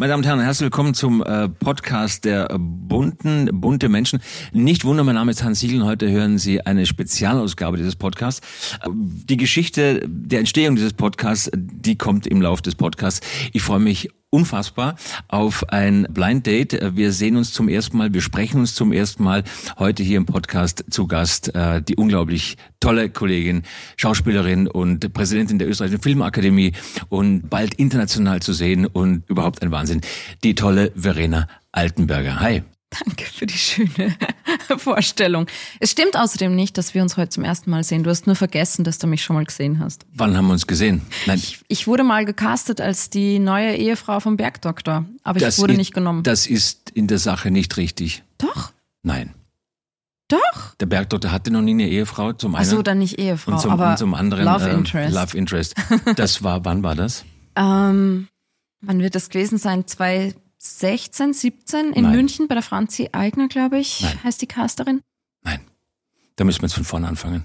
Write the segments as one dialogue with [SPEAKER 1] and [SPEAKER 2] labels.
[SPEAKER 1] Meine Damen und Herren, herzlich willkommen zum äh, Podcast der äh, bunten, bunte Menschen. Nicht wundern, mein Name ist Hans Siegel und heute hören Sie eine Spezialausgabe dieses Podcasts. Äh, die Geschichte der Entstehung dieses Podcasts, die kommt im Lauf des Podcasts. Ich freue mich unfassbar auf ein Blind Date. Wir sehen uns zum ersten Mal, wir sprechen uns zum ersten Mal heute hier im Podcast zu Gast äh, die unglaublich tolle Kollegin, Schauspielerin und Präsidentin der österreichischen Filmakademie und bald international zu sehen und überhaupt ein Wahnsinn, die tolle Verena Altenberger. Hi.
[SPEAKER 2] Danke für die schöne Vorstellung. Es stimmt außerdem nicht, dass wir uns heute zum ersten Mal sehen. Du hast nur vergessen, dass du mich schon mal gesehen hast.
[SPEAKER 1] Wann haben wir uns gesehen?
[SPEAKER 2] Nein. Ich, ich wurde mal gecastet als die neue Ehefrau vom Bergdoktor, aber das ich wurde
[SPEAKER 1] ist,
[SPEAKER 2] nicht genommen.
[SPEAKER 1] Das ist in der Sache nicht richtig.
[SPEAKER 2] Doch?
[SPEAKER 1] Nein.
[SPEAKER 2] Doch?
[SPEAKER 1] Der Bergdoktor hatte noch nie eine Ehefrau, zum einen.
[SPEAKER 2] Ach so, dann nicht Ehefrau,
[SPEAKER 1] und zum,
[SPEAKER 2] aber
[SPEAKER 1] und zum anderen
[SPEAKER 2] Love
[SPEAKER 1] äh,
[SPEAKER 2] Interest.
[SPEAKER 1] Love Interest. Das war, wann war das?
[SPEAKER 2] ähm, wann wird das gewesen sein? Zwei 16, 17 in
[SPEAKER 1] Nein.
[SPEAKER 2] München bei der Franzi Eigner, glaube ich,
[SPEAKER 1] Nein.
[SPEAKER 2] heißt die Casterin.
[SPEAKER 1] Nein. Da müssen wir jetzt von vorne anfangen.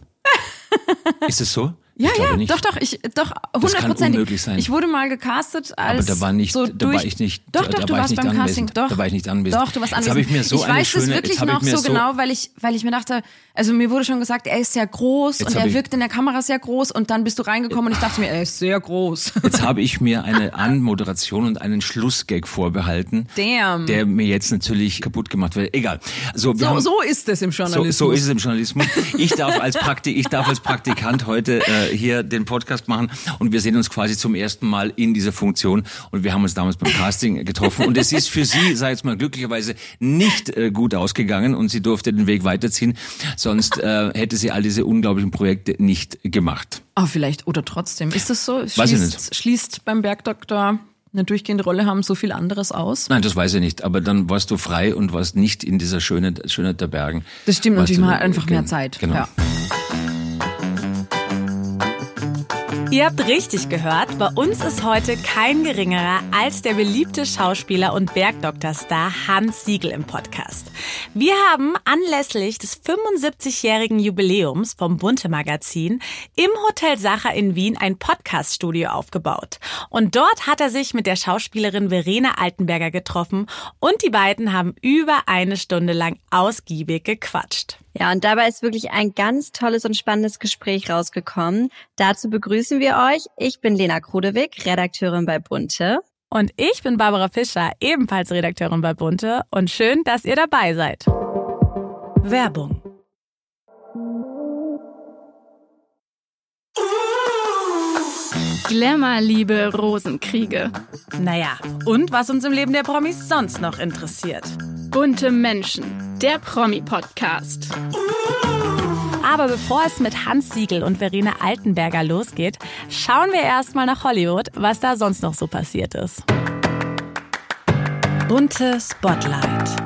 [SPEAKER 1] ist es so?
[SPEAKER 2] Ja, ja,
[SPEAKER 1] nicht.
[SPEAKER 2] doch, doch, ich, doch,
[SPEAKER 1] Das kann
[SPEAKER 2] hundertprozentig. Ich wurde mal gecastet als.
[SPEAKER 1] Aber da war nicht,
[SPEAKER 2] so
[SPEAKER 1] da war ich nicht,
[SPEAKER 2] Doch,
[SPEAKER 1] da,
[SPEAKER 2] doch,
[SPEAKER 1] da
[SPEAKER 2] du
[SPEAKER 1] war
[SPEAKER 2] warst
[SPEAKER 1] ich nicht
[SPEAKER 2] beim
[SPEAKER 1] anwesend.
[SPEAKER 2] Casting. Doch,
[SPEAKER 1] Da war ich nicht anwesend.
[SPEAKER 2] Doch, du warst
[SPEAKER 1] Jetzt
[SPEAKER 2] anwesend.
[SPEAKER 1] habe ich mir so
[SPEAKER 2] ich
[SPEAKER 1] eine
[SPEAKER 2] weiß
[SPEAKER 1] schöne,
[SPEAKER 2] es
[SPEAKER 1] jetzt
[SPEAKER 2] wirklich noch so
[SPEAKER 1] so,
[SPEAKER 2] genau, weil ich, weil ich mir dachte, also mir wurde schon gesagt, er ist sehr groß
[SPEAKER 1] Jetzt
[SPEAKER 2] und er wirkt in der Kamera sehr groß und dann bist du reingekommen und ich dachte mir, er ist sehr groß.
[SPEAKER 1] Jetzt habe ich mir eine Anmoderation und einen Schlussgag vorbehalten,
[SPEAKER 2] Damn.
[SPEAKER 1] der mir jetzt natürlich kaputt gemacht wird. Egal. So, wir
[SPEAKER 2] so,
[SPEAKER 1] haben,
[SPEAKER 2] so ist es im
[SPEAKER 1] so,
[SPEAKER 2] Journalismus.
[SPEAKER 1] so ist es im Journalismus. Ich darf als Prakti ich darf als Praktikant heute äh, hier den Podcast machen und wir sehen uns quasi zum ersten Mal in dieser Funktion und wir haben uns damals beim Casting getroffen und es ist für sie, ich jetzt mal glücklicherweise, nicht äh, gut ausgegangen und sie durfte den Weg weiterziehen, sonst äh, hätte sie all diese unglaublichen Projekte nicht gemacht.
[SPEAKER 2] Ah, vielleicht, oder trotzdem. Ist das so?
[SPEAKER 1] Weiß ich
[SPEAKER 2] Schließt, schließt beim Bergdoktor eine durchgehende Rolle haben so viel anderes aus?
[SPEAKER 1] Nein, das weiß ich nicht, aber dann warst du frei und warst nicht in dieser Schönheit, Schönheit der Bergen.
[SPEAKER 2] Das stimmt natürlich, hat einfach mehr Zeit.
[SPEAKER 1] Genau.
[SPEAKER 2] Ja.
[SPEAKER 3] Ihr habt richtig gehört, bei uns ist heute kein geringerer als der beliebte Schauspieler und Bergdoktorstar Hans Siegel im Podcast. Wir haben anlässlich des 75-jährigen Jubiläums vom Bunte Magazin im Hotel Sacher in Wien ein Podcaststudio aufgebaut. Und dort hat er sich mit der Schauspielerin Verena Altenberger getroffen und die beiden haben über eine Stunde lang ausgiebig gequatscht.
[SPEAKER 4] Ja, und dabei ist wirklich ein ganz tolles und spannendes Gespräch rausgekommen. Dazu begrüßen wir euch. Ich bin Lena Krudewig, Redakteurin bei Bunte.
[SPEAKER 3] Und ich bin Barbara Fischer, ebenfalls Redakteurin bei Bunte. Und schön, dass ihr dabei seid. Werbung.
[SPEAKER 5] Glamour, Liebe, Rosenkriege.
[SPEAKER 3] Naja, und was uns im Leben der Promis sonst noch interessiert.
[SPEAKER 5] Bunte Menschen. Der Promi-Podcast.
[SPEAKER 3] Aber bevor es mit Hans Siegel und Verena Altenberger losgeht, schauen wir erstmal nach Hollywood, was da sonst noch so passiert ist. Bunte Spotlight.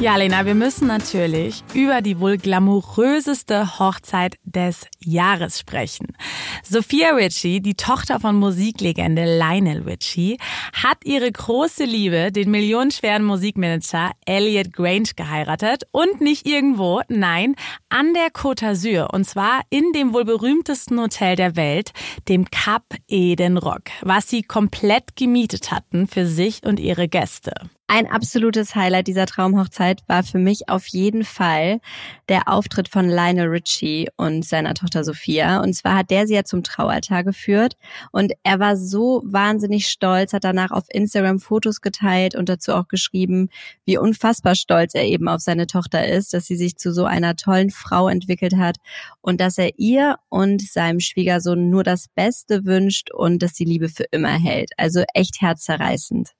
[SPEAKER 3] Ja, Lena, wir müssen natürlich über die wohl glamouröseste Hochzeit des Jahres sprechen. Sophia Ritchie, die Tochter von Musiklegende Lionel Ritchie, hat ihre große Liebe, den millionenschweren Musikmanager Elliot Grange, geheiratet und nicht irgendwo, nein, an der Côte d'Azur und zwar in dem wohl berühmtesten Hotel der Welt, dem Cap Eden Rock, was sie komplett gemietet hatten für sich und ihre Gäste.
[SPEAKER 4] Ein absolutes Highlight dieser Traumhochzeit war für mich auf jeden Fall der Auftritt von Lionel Richie und seiner Tochter Sophia. Und zwar hat der sie ja zum Traualtar geführt. Und er war so wahnsinnig stolz, hat danach auf Instagram Fotos geteilt und dazu auch geschrieben, wie unfassbar stolz er eben auf seine Tochter ist, dass sie sich zu so einer tollen Frau entwickelt hat und dass er ihr und seinem Schwiegersohn nur das Beste wünscht und dass die Liebe für immer hält. Also echt herzzerreißend.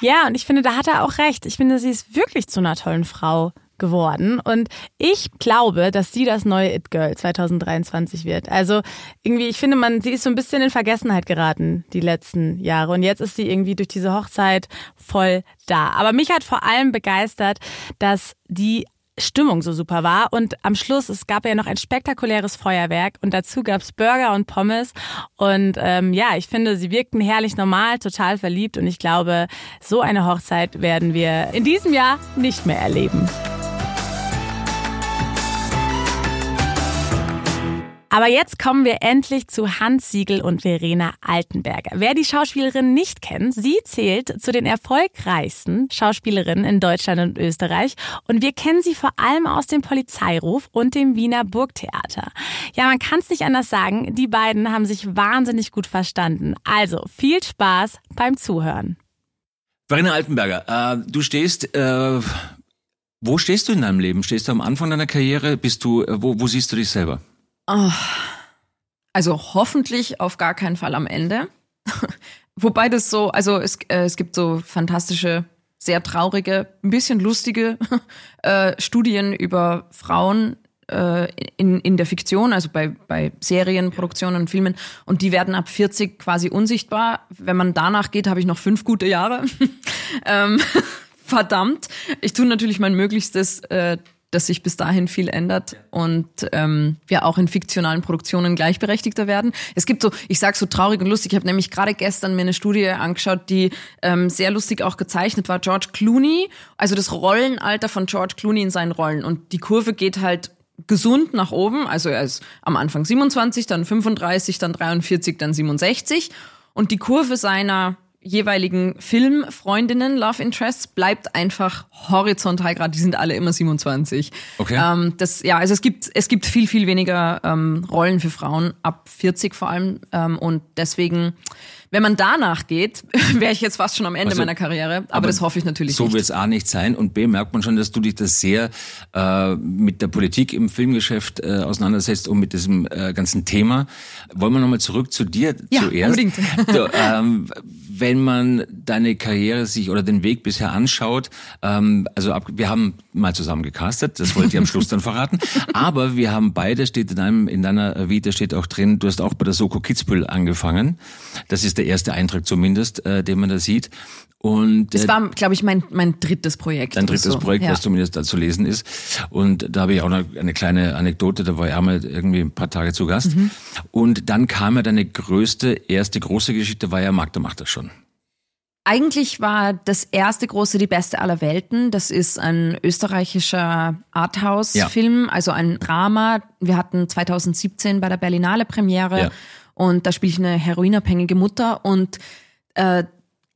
[SPEAKER 3] Ja, und ich finde, da hat er auch recht. Ich finde, sie ist wirklich zu einer tollen Frau geworden. Und ich glaube, dass sie das neue It-Girl 2023 wird. Also irgendwie, ich finde, man, sie ist so ein bisschen in Vergessenheit geraten die letzten Jahre. Und jetzt ist sie irgendwie durch diese Hochzeit voll da. Aber mich hat vor allem begeistert, dass die Stimmung so super war. Und am Schluss, es gab ja noch ein spektakuläres Feuerwerk und dazu gab's Burger und Pommes. Und ähm, ja, ich finde, sie wirkten herrlich normal, total verliebt. Und ich glaube, so eine Hochzeit werden wir in diesem Jahr nicht mehr erleben. Aber jetzt kommen wir endlich zu Hans Siegel und Verena Altenberger. Wer die Schauspielerin nicht kennt, sie zählt zu den erfolgreichsten Schauspielerinnen in Deutschland und Österreich. Und wir kennen sie vor allem aus dem Polizeiruf und dem Wiener Burgtheater. Ja, man kann es nicht anders sagen, die beiden haben sich wahnsinnig gut verstanden. Also viel Spaß beim Zuhören.
[SPEAKER 1] Verena Altenberger, äh, du stehst, äh, wo stehst du in deinem Leben? Stehst du am Anfang deiner Karriere? Bist du, äh, wo, wo siehst du dich selber?
[SPEAKER 2] Oh, also hoffentlich auf gar keinen Fall am Ende. Wobei das so, also es, äh, es gibt so fantastische, sehr traurige, ein bisschen lustige äh, Studien über Frauen äh, in, in der Fiktion, also bei, bei Serien, Produktionen und Filmen. Und die werden ab 40 quasi unsichtbar. Wenn man danach geht, habe ich noch fünf gute Jahre. ähm, verdammt. Ich tue natürlich mein Möglichstes, äh, dass sich bis dahin viel ändert und ähm, wir auch in fiktionalen Produktionen gleichberechtigter werden. Es gibt so, ich sage so traurig und lustig, ich habe nämlich gerade gestern mir eine Studie angeschaut, die ähm, sehr lustig auch gezeichnet war. George Clooney, also das Rollenalter von George Clooney in seinen Rollen. Und die Kurve geht halt gesund nach oben. Also er ist am Anfang 27, dann 35, dann 43, dann 67. Und die Kurve seiner jeweiligen Filmfreundinnen, Love Interests, bleibt einfach horizontal gerade. Die sind alle immer 27.
[SPEAKER 1] Okay.
[SPEAKER 2] Ähm, das, ja, also es gibt, es gibt viel, viel weniger ähm, Rollen für Frauen, ab 40 vor allem. Ähm, und deswegen, wenn man danach geht, wäre ich jetzt fast schon am Ende
[SPEAKER 1] Also,
[SPEAKER 2] meiner Karriere. Aber,
[SPEAKER 1] aber
[SPEAKER 2] das hoffe ich natürlich
[SPEAKER 1] So
[SPEAKER 2] nicht.
[SPEAKER 1] wird es A nicht sein und B merkt man schon, dass du dich das sehr äh, mit der Politik im Filmgeschäft äh, auseinandersetzt und mit diesem äh, ganzen Thema. Wollen wir nochmal zurück zu dir
[SPEAKER 2] Ja,
[SPEAKER 1] zuerst.
[SPEAKER 2] unbedingt.
[SPEAKER 1] Du, ähm, wenn man deine Karriere sich oder den Weg bisher anschaut, ähm, also ab, wir haben mal zusammen gecastet, das wollte ich am Schluss dann verraten, aber wir haben beide, steht in, deinem, in deiner Vita steht auch drin, du hast auch bei der Soko Kitzbühel angefangen. Das ist der erste Eintrag zumindest, äh, den man da sieht. Und
[SPEAKER 2] Das
[SPEAKER 1] äh,
[SPEAKER 2] war, glaube ich, mein, mein drittes Projekt.
[SPEAKER 1] Dein drittes
[SPEAKER 2] so.
[SPEAKER 1] Projekt,
[SPEAKER 2] ja.
[SPEAKER 1] was zumindest da zu lesen ist. Und da habe ich auch noch eine kleine Anekdote, da war ich einmal irgendwie ein paar Tage zu Gast.
[SPEAKER 2] Mhm.
[SPEAKER 1] Und dann kam ja deine größte, erste große Geschichte, war ja Magda macht das schon.
[SPEAKER 2] Eigentlich war das erste große Die Beste aller Welten. Das ist ein österreichischer Arthouse-Film, also ein Drama. Wir hatten 2017 bei der Berlinale Premiere
[SPEAKER 1] Ja.
[SPEAKER 2] Und da spiele ich eine heroinabhängige Mutter und äh,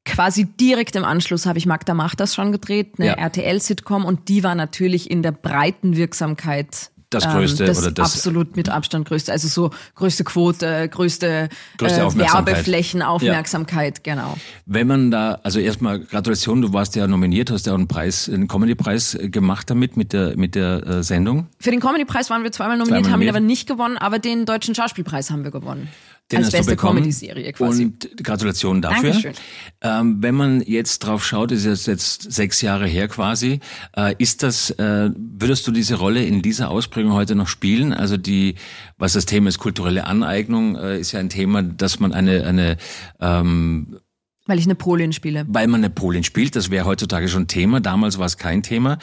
[SPEAKER 2] quasi direkt im Anschluss habe ich Magda macht das schon gedreht, eine
[SPEAKER 1] Ja.
[SPEAKER 2] RTL-Sitcom und die war natürlich in der breiten Wirksamkeit
[SPEAKER 1] Das größte
[SPEAKER 2] das
[SPEAKER 1] oder das-
[SPEAKER 2] absolut mit Abstand größte, also so größte Quote, größte,
[SPEAKER 1] Größte
[SPEAKER 2] äh. Werbeflächen, Aufmerksamkeit, genau.
[SPEAKER 1] Wenn man da, also erstmal Gratulation, du warst ja nominiert, hast ja auch einen Preis, einen Comedy-Preis äh, gemacht damit, mit der, mit der äh, Sendung.
[SPEAKER 2] Für den Comedy-Preis waren wir zweimal nominiert,
[SPEAKER 1] Zweimal
[SPEAKER 2] haben ihn aber nicht gewonnen, aber den Deutschen Schauspielpreis haben wir gewonnen.
[SPEAKER 1] Den
[SPEAKER 2] Als
[SPEAKER 1] hast du
[SPEAKER 2] beste
[SPEAKER 1] bekommen.
[SPEAKER 2] Comedy-Serie quasi.
[SPEAKER 1] Und Gratulation dafür.
[SPEAKER 2] Dankeschön.
[SPEAKER 1] Ähm, wenn man jetzt drauf schaut, ist jetzt, jetzt sechs Jahre her quasi, äh, ist das, äh, würdest du diese Rolle in dieser Ausprägung heute noch spielen? Also die, was das Thema ist, kulturelle Aneignung, äh, ist ja ein Thema, dass man eine, eine ähm,
[SPEAKER 2] Weil ich eine Polin spiele.
[SPEAKER 1] weil man eine Polin spielt, das wäre heutzutage schon Thema. Damals war es kein Thema.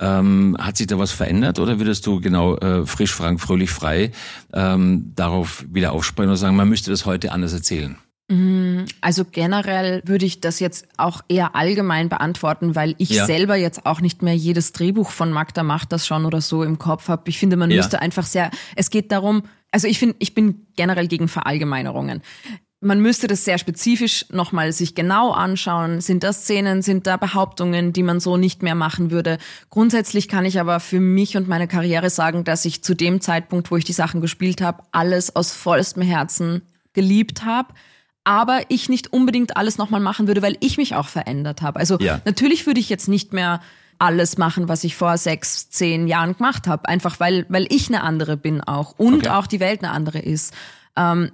[SPEAKER 1] Ähm, hat sich da was verändert oder würdest du genau äh, frisch, frank, fröhlich, frei ähm, darauf wieder aufspringen und sagen, man müsste das heute anders erzählen?
[SPEAKER 2] Also generell würde ich das jetzt auch eher allgemein beantworten, weil ich
[SPEAKER 1] Ja.
[SPEAKER 2] selber jetzt auch nicht mehr jedes Drehbuch von Magda macht das schon oder so im Kopf habe. Ich finde, man
[SPEAKER 1] Ja.
[SPEAKER 2] müsste einfach sehr, es geht darum, also ich finde, ich bin generell gegen Verallgemeinerungen. Man müsste das sehr spezifisch nochmal sich genau anschauen. Sind das Szenen, sind da Behauptungen, die man so nicht mehr machen würde? Grundsätzlich kann ich aber für mich und meine Karriere sagen, dass ich zu dem Zeitpunkt, wo ich die Sachen gespielt habe, alles aus vollstem Herzen geliebt habe aber ich nicht unbedingt alles nochmal machen würde, weil ich mich auch verändert habe. Also
[SPEAKER 1] Ja.
[SPEAKER 2] natürlich würde ich jetzt nicht mehr alles machen, was ich vor sechs, zehn Jahren gemacht habe, einfach weil, weil ich eine andere bin auch und
[SPEAKER 1] Okay.
[SPEAKER 2] auch die Welt eine andere ist. Ähm,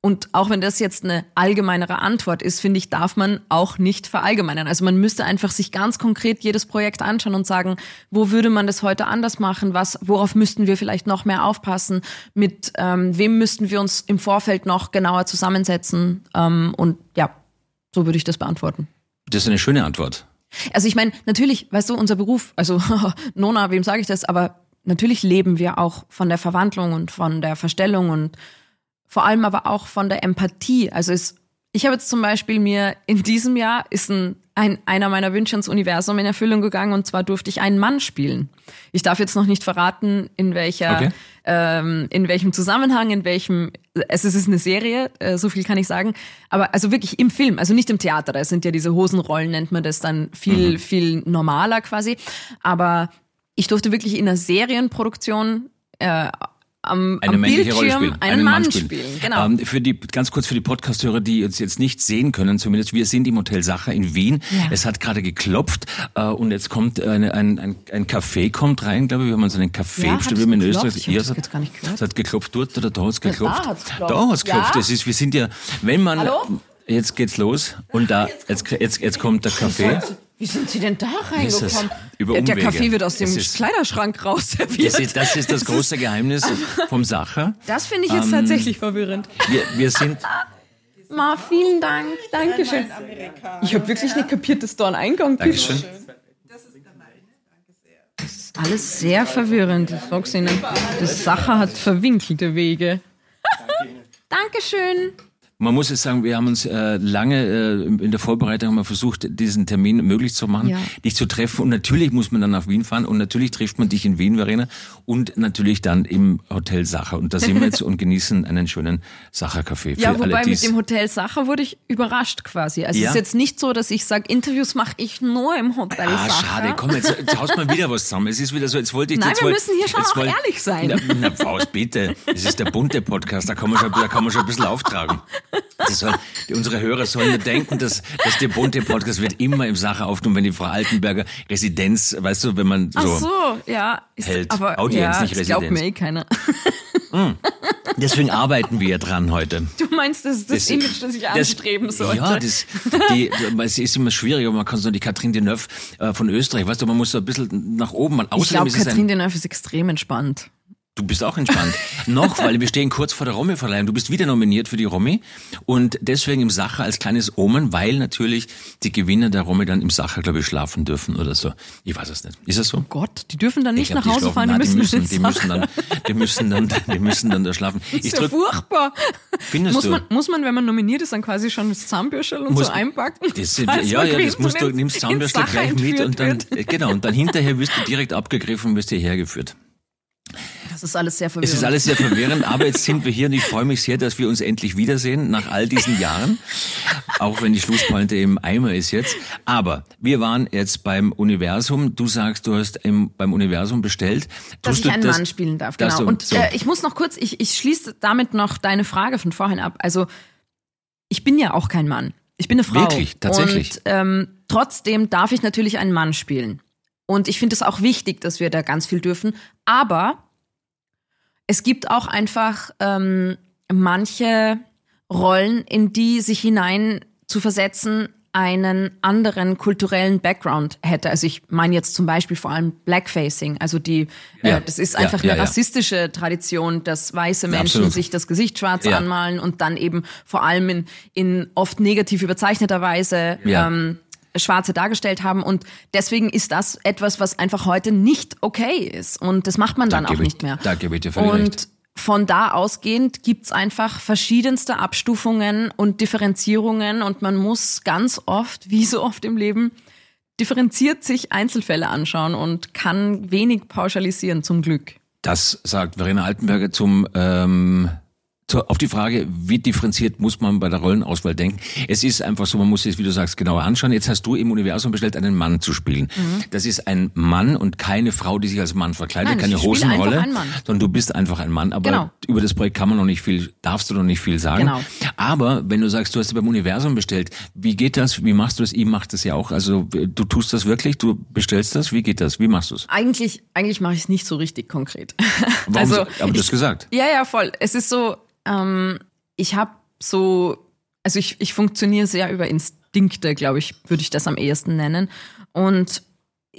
[SPEAKER 2] und auch wenn das jetzt eine allgemeinere Antwort ist, finde ich, darf man auch nicht verallgemeinern. Also man müsste einfach sich ganz konkret jedes Projekt anschauen und sagen, wo würde man das heute anders machen? Was, worauf müssten wir vielleicht noch mehr aufpassen? Mit ähm, wem müssten wir uns im Vorfeld noch genauer zusammensetzen? Ähm, und ja, so würde ich das beantworten.
[SPEAKER 1] Das ist eine schöne Antwort.
[SPEAKER 2] Also ich meine, natürlich, weißt du, unser Beruf, also Nona, wem sage ich das, aber natürlich leben wir auch von der Verwandlung und von der Verstellung und vor allem aber auch von der Empathie. Also es, ich habe jetzt zum Beispiel mir in diesem Jahr ist ein ein, einer meiner Wünsche ins Universum in Erfüllung gegangen und zwar durfte ich einen Mann spielen. Ich darf jetzt noch nicht verraten, in welcher,
[SPEAKER 1] Okay.
[SPEAKER 2] ähm, in welchem Zusammenhang, in welchem, es ist eine Serie, äh, so viel kann ich sagen, aber also wirklich im Film, also nicht im Theater, da sind ja diese Hosenrollen, nennt man das dann viel,
[SPEAKER 1] Mhm.
[SPEAKER 2] viel normaler quasi, aber ich durfte wirklich in einer Serienproduktion äh, am,
[SPEAKER 1] eine
[SPEAKER 2] am
[SPEAKER 1] männliche Rolle
[SPEAKER 2] Bildschirm
[SPEAKER 1] spielen.
[SPEAKER 2] einen, Mann spielen. Genau.
[SPEAKER 1] Ähm, für die, ganz kurz für die Podcast-Hörer, die uns jetzt nicht sehen können, zumindest wir sind im Hotel Sacher in Wien. Es hat gerade geklopft äh, und jetzt kommt eine, ein, ein, ein Café kommt rein, glaube ich, wir haben uns einen Café
[SPEAKER 2] Ja,
[SPEAKER 1] bestellt, wie man in
[SPEAKER 2] geklopft?
[SPEAKER 1] Österreich.
[SPEAKER 2] Ich
[SPEAKER 1] Ja, es hat-
[SPEAKER 2] jetzt gar nicht gehört.
[SPEAKER 1] Es hat geklopft dort oder da hat's geklopft.
[SPEAKER 2] da hat's geklopft.
[SPEAKER 1] Da hat's geklopft.
[SPEAKER 2] Ja?
[SPEAKER 1] Das ist, wir sind ja, wenn man,
[SPEAKER 2] Hallo?
[SPEAKER 1] jetzt geht's los und da, jetzt, jetzt, jetzt kommt der Kaffee.
[SPEAKER 2] Wie sind Sie denn da
[SPEAKER 1] ist
[SPEAKER 2] reingekommen?
[SPEAKER 1] Über
[SPEAKER 2] der, der. Kaffee wird aus dem
[SPEAKER 1] ist-
[SPEAKER 2] Kleiderschrank raus serviert.
[SPEAKER 1] Das ist, das ist das große Geheimnis vom Sacher.
[SPEAKER 2] Das finde ich
[SPEAKER 1] Ähm,
[SPEAKER 2] jetzt tatsächlich verwirrend.
[SPEAKER 1] Wir, wir sind,
[SPEAKER 2] Ma, vielen Dank. Dankeschön. Ich habe wirklich nicht kapiert, dass da ein Eingang gibt.
[SPEAKER 1] Dankeschön.
[SPEAKER 2] Alles sehr verwirrend. Ich sag's Ihnen. Das Sache hat verwinkelte Wege. Dankeschön.
[SPEAKER 1] Man muss jetzt sagen, wir haben uns äh, lange äh, in der Vorbereitung mal versucht, diesen Termin möglich zu machen,
[SPEAKER 2] Ja.
[SPEAKER 1] dich zu treffen. Und natürlich muss man dann nach Wien fahren und natürlich trifft man dich in Wien, Verena, und natürlich dann im Hotel Sacher. Und da sind wir jetzt und genießen einen schönen Sacher-Café.
[SPEAKER 2] Ja, wobei
[SPEAKER 1] alle,
[SPEAKER 2] mit dem Hotel Sacher wurde ich überrascht quasi. Also
[SPEAKER 1] Ja?
[SPEAKER 2] es ist jetzt nicht so, dass ich sage, Interviews mache ich nur im Hotel
[SPEAKER 1] Ah,
[SPEAKER 2] Sacher.
[SPEAKER 1] schade, komm, jetzt, jetzt haust mal wieder was zusammen. Es ist wieder so, jetzt wollte ich
[SPEAKER 2] Nein,
[SPEAKER 1] jetzt
[SPEAKER 2] wir
[SPEAKER 1] wollt-
[SPEAKER 2] müssen hier schon auch
[SPEAKER 1] wollt-
[SPEAKER 2] ehrlich sein.
[SPEAKER 1] Na, na Faust, bitte. Es ist der bunte Podcast, da kann man schon, da kann man schon ein bisschen auftragen. Soll, unsere Hörer sollen nur denken, dass, dass der bunte Podcast wird immer im Sache aufgenommen, wenn die Frau Altenberger Residenz, weißt du, wenn man so.
[SPEAKER 2] Ach so, ja. Ist,
[SPEAKER 1] Hält.
[SPEAKER 2] aber
[SPEAKER 1] Audienz,
[SPEAKER 2] ja,
[SPEAKER 1] nicht
[SPEAKER 2] das glaubt
[SPEAKER 1] Residenz.
[SPEAKER 2] mir eh keiner.
[SPEAKER 1] Deswegen arbeiten wir dran heute.
[SPEAKER 2] Du meinst, das ist das,
[SPEAKER 1] Das-
[SPEAKER 2] Image, das ich
[SPEAKER 1] das-
[SPEAKER 2] anstreben sollte.
[SPEAKER 1] Ja, das, die, es ist immer schwieriger, man kann so die Catherine Deneuve äh, von Österreich, weißt du, man muss so ein bisschen nach oben. Man,
[SPEAKER 2] ich glaube, Katrin Deneuve ist extrem entspannt.
[SPEAKER 1] Du bist auch entspannt. Noch, weil wir stehen kurz vor der Romy-Verleihung. Du bist wieder nominiert für die Romy und deswegen im Sacher als kleines Omen, weil natürlich die Gewinner der Romy dann im Sacher, glaube ich, schlafen dürfen oder so. Ich weiß es nicht. Ist das so?
[SPEAKER 2] Gott, die dürfen dann nicht
[SPEAKER 1] Ich glaub,
[SPEAKER 2] nach Hause fahren, die
[SPEAKER 1] die müssen, die müssen dann, die müssen dann, die müssen dann da schlafen.
[SPEAKER 2] Das
[SPEAKER 1] Ich
[SPEAKER 2] ist ja furchtbar.
[SPEAKER 1] Findest
[SPEAKER 2] muss
[SPEAKER 1] du?
[SPEAKER 2] Man, muss man, wenn man nominiert ist, dann quasi schon das Zahnbüschel und
[SPEAKER 1] Muss-
[SPEAKER 2] so einpacken?
[SPEAKER 1] das ja, ja, das musst du, nimmst
[SPEAKER 2] Sacher
[SPEAKER 1] gleich mit und dann,
[SPEAKER 2] wird.
[SPEAKER 1] genau, und dann hinterher wirst du direkt abgegriffen und wirst hierher geführt.
[SPEAKER 2] Das ist alles sehr verwirrend.
[SPEAKER 1] Es ist alles sehr verwirrend, aber jetzt sind wir hier und ich freue mich sehr, dass wir uns endlich wiedersehen nach all diesen Jahren. Auch wenn die Schlusspointe im Eimer ist jetzt. Aber wir waren jetzt beim Universum. Du sagst, du hast im, beim Universum bestellt.
[SPEAKER 2] dass
[SPEAKER 1] Tust
[SPEAKER 2] ich einen
[SPEAKER 1] das-
[SPEAKER 2] Mann spielen darf, genau.
[SPEAKER 1] du-
[SPEAKER 2] Und
[SPEAKER 1] so.
[SPEAKER 2] äh, ich muss noch kurz, ich, ich schließe damit noch deine Frage von vorhin ab. Also ich bin ja auch kein Mann. Ich bin eine Frau.
[SPEAKER 1] Wirklich? Tatsächlich?
[SPEAKER 2] Und ähm, trotzdem darf ich natürlich einen Mann spielen. Und ich finde es auch wichtig, dass wir da ganz viel dürfen. Aber es gibt auch einfach ähm, manche Rollen, in die sich hinein zu versetzen einen anderen kulturellen Background hätte. Also ich meine jetzt zum Beispiel vor allem Blackfacing. Also die,
[SPEAKER 1] Ja.
[SPEAKER 2] äh, das ist einfach
[SPEAKER 1] ja,
[SPEAKER 2] eine
[SPEAKER 1] ja.
[SPEAKER 2] rassistische Tradition, dass weiße Menschen sich das Gesicht schwarz anmalen und dann eben vor allem in, in oft negativ überzeichneter Weise ähm, Schwarze dargestellt haben. Und deswegen ist das etwas, was einfach heute nicht okay ist. Und das macht man dann auch
[SPEAKER 1] ich-
[SPEAKER 2] nicht mehr.
[SPEAKER 1] da gebe ich dir völlig
[SPEAKER 2] und
[SPEAKER 1] recht.
[SPEAKER 2] von da ausgehend gibt's einfach verschiedenste Abstufungen und Differenzierungen und man muss ganz oft, wie so oft im Leben, differenziert sich Einzelfälle anschauen und kann wenig pauschalisieren, zum Glück.
[SPEAKER 1] Das sagt Verena Altenberger zum ähm, auf die Frage, wie differenziert muss man bei der Rollenauswahl denken. Es ist einfach so, man muss es, wie du sagst, genauer anschauen. Jetzt hast du im Universum bestellt, einen Mann zu spielen. Das ist ein Mann und keine Frau, die sich als Mann verkleidet,
[SPEAKER 2] Nein,
[SPEAKER 1] keine Hosenrolle,
[SPEAKER 2] einfach Mann.
[SPEAKER 1] sondern du bist einfach ein Mann. Aber
[SPEAKER 2] Genau.
[SPEAKER 1] über das Projekt kann man noch nicht viel, darfst du noch nicht viel sagen.
[SPEAKER 2] Genau.
[SPEAKER 1] Aber wenn du sagst, du hast beim Universum bestellt, wie geht das? Wie machst du das? Ich mach das ja auch. Also du tust das wirklich, du bestellst das. Wie geht das? Wie machst du es?
[SPEAKER 2] Eigentlich, eigentlich mache ich es nicht so richtig konkret.
[SPEAKER 1] Warum
[SPEAKER 2] also,
[SPEAKER 1] so- aber du hast gesagt.
[SPEAKER 2] Ja, ja, voll. Es ist so, ähm, ich habe so, also ich, ich funktioniere sehr über Instinkte, glaube ich, würde ich das am ehesten nennen. Und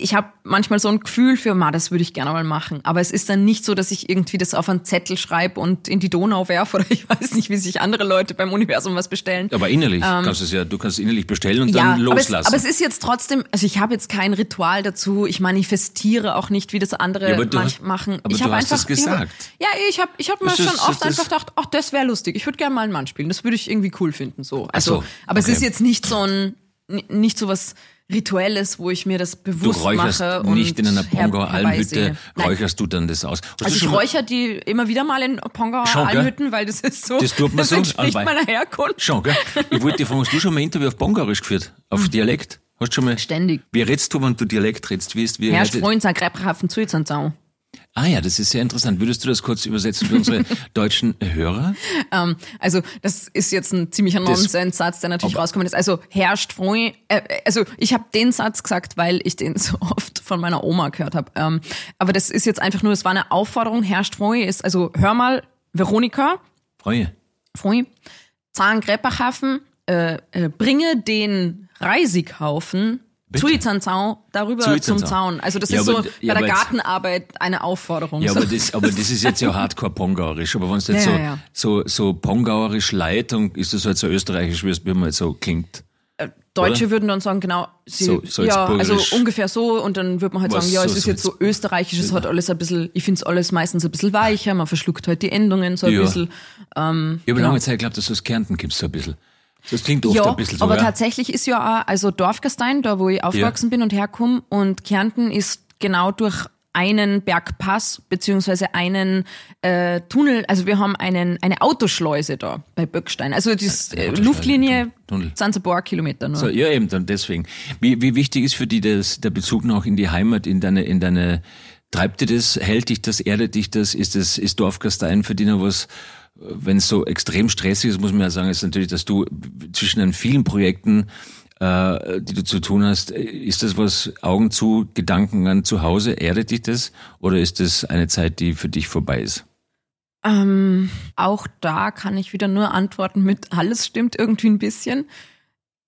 [SPEAKER 2] ich habe manchmal so ein Gefühl für, ma, das würde ich gerne mal machen. Aber es ist dann nicht so, dass ich irgendwie das auf einen Zettel schreibe und in die Donau werfe oder ich weiß nicht, wie sich andere Leute beim Universum was bestellen.
[SPEAKER 1] Aber innerlich kannst du es ja, du kannst es innerlich bestellen und dann
[SPEAKER 2] Ähm, aber es,
[SPEAKER 1] loslassen.
[SPEAKER 2] aber es ist jetzt trotzdem, also ich habe jetzt kein Ritual dazu, ich manifestiere auch nicht, wie das andere
[SPEAKER 1] Ja,
[SPEAKER 2] manch
[SPEAKER 1] hast-
[SPEAKER 2] machen.
[SPEAKER 1] aber
[SPEAKER 2] ich
[SPEAKER 1] du hast
[SPEAKER 2] einfach,
[SPEAKER 1] es gesagt.
[SPEAKER 2] Ich hab, ja, ich habe ich hab mir schon
[SPEAKER 1] ist-
[SPEAKER 2] oft einfach gedacht, ach, das wäre lustig, ich würde gerne mal einen Mann spielen, das würde ich irgendwie cool finden. So. Also,
[SPEAKER 1] so,
[SPEAKER 2] aber es
[SPEAKER 1] okay.
[SPEAKER 2] ist jetzt nicht so ein, nicht so was Rituelles, wo ich mir das
[SPEAKER 1] Du
[SPEAKER 2] bewusst
[SPEAKER 1] räucherst
[SPEAKER 2] mache und
[SPEAKER 1] nicht in einer
[SPEAKER 2] her-
[SPEAKER 1] Pongauer
[SPEAKER 2] herbeisehe.
[SPEAKER 1] Almhütte,
[SPEAKER 2] Nein.
[SPEAKER 1] räucherst du dann das aus. Hast
[SPEAKER 2] Also
[SPEAKER 1] du
[SPEAKER 2] ich räuchere die immer wieder mal in Pongauer? Almhütten, weil das ist so,
[SPEAKER 1] Das tut man so,
[SPEAKER 2] entspricht
[SPEAKER 1] anbei.
[SPEAKER 2] meiner Herkunft.
[SPEAKER 1] Schon, gell? Ich wollte dich fragen, hast du schon mal ein Interview auf Bongarisch geführt? Auf Dialekt? Hast du schon mal?
[SPEAKER 2] Ständig.
[SPEAKER 1] Wie redst du, wenn du Dialekt redst? Wie ist, wie wie-
[SPEAKER 2] Freund sein Greibhafen zu Zau.
[SPEAKER 1] Ah ja, das ist sehr interessant. Würdest du das kurz übersetzen für unsere deutschen Hörer?
[SPEAKER 2] Ähm, also das ist jetzt ein ziemlicher Nonsenssatz, der natürlich rausgekommen ist. Also herrscht Freund, äh, also ich habe den Satz gesagt, weil ich den so oft von meiner Oma gehört habe. Ähm, aber das ist jetzt einfach nur, es war eine Aufforderung, herrscht Freund ist, also hör mal, Veronika,
[SPEAKER 1] Freue.
[SPEAKER 2] Freund, Zahngräberhafen, äh, äh, bringe den Reisighaufen
[SPEAKER 1] Bitte?
[SPEAKER 2] zu Zanzau darüber
[SPEAKER 1] Zu
[SPEAKER 2] zum. Zaun. Also das
[SPEAKER 1] Ja,
[SPEAKER 2] ist so
[SPEAKER 1] ja,
[SPEAKER 2] bei
[SPEAKER 1] aber
[SPEAKER 2] der Gartenarbeit eine Aufforderung.
[SPEAKER 1] Ja,
[SPEAKER 2] so.
[SPEAKER 1] aber das, aber das ist jetzt ja hardcore pongauerisch. Aber wenn es jetzt
[SPEAKER 2] Ja,
[SPEAKER 1] so,
[SPEAKER 2] ja, ja.
[SPEAKER 1] so, so pongauerisch leid, dann ist das halt so österreichisch, wie es man halt so klingt.
[SPEAKER 2] Deutsche
[SPEAKER 1] Oder?
[SPEAKER 2] würden dann sagen, genau, sie,
[SPEAKER 1] So-
[SPEAKER 2] ja, also ungefähr so und dann würde man halt
[SPEAKER 1] Was
[SPEAKER 2] sagen, ja, es
[SPEAKER 1] so
[SPEAKER 2] ist jetzt so österreichisch, es hat alles ein bisschen, ich finde es alles meistens ein bisschen weicher, man verschluckt halt die Endungen so ein
[SPEAKER 1] Ja.
[SPEAKER 2] bisschen.
[SPEAKER 1] Ich habe
[SPEAKER 2] Genau.
[SPEAKER 1] lange Zeit geglaubt, dass du aus Kärnten kommst, so ein bisschen. Das klingt oft
[SPEAKER 2] Ja,
[SPEAKER 1] ein bisschen so,
[SPEAKER 2] aber
[SPEAKER 1] ja?
[SPEAKER 2] tatsächlich ist ja auch, also Dorfgastein, da wo ich aufgewachsen bin und herkomme und Kärnten ist genau durch einen Bergpass beziehungsweise einen äh, Tunnel, also wir haben einen eine Autoschleuse da bei Böckstein. Also
[SPEAKER 1] eine
[SPEAKER 2] äh, Luftlinie
[SPEAKER 1] Tunnel.
[SPEAKER 2] sind so ein paar Kilometer nur.
[SPEAKER 1] So, ja, eben, dann deswegen. Wie, wie wichtig ist für dich das, der Bezug noch in die Heimat, in deine, in deine, treibt dir das, hält dich das, erdet dich das, ist das, ist Dorfgastein für dich noch was, wenn es so extrem stressig ist, muss man ja sagen, ist natürlich, dass du zwischen den vielen Projekten, äh, die du zu tun hast, ist das was, Augen zu, Gedanken an zu Hause, erdet dich das? Oder ist das eine Zeit, die für dich vorbei ist?
[SPEAKER 2] Ähm, auch da kann ich wieder nur antworten mit alles stimmt irgendwie ein bisschen.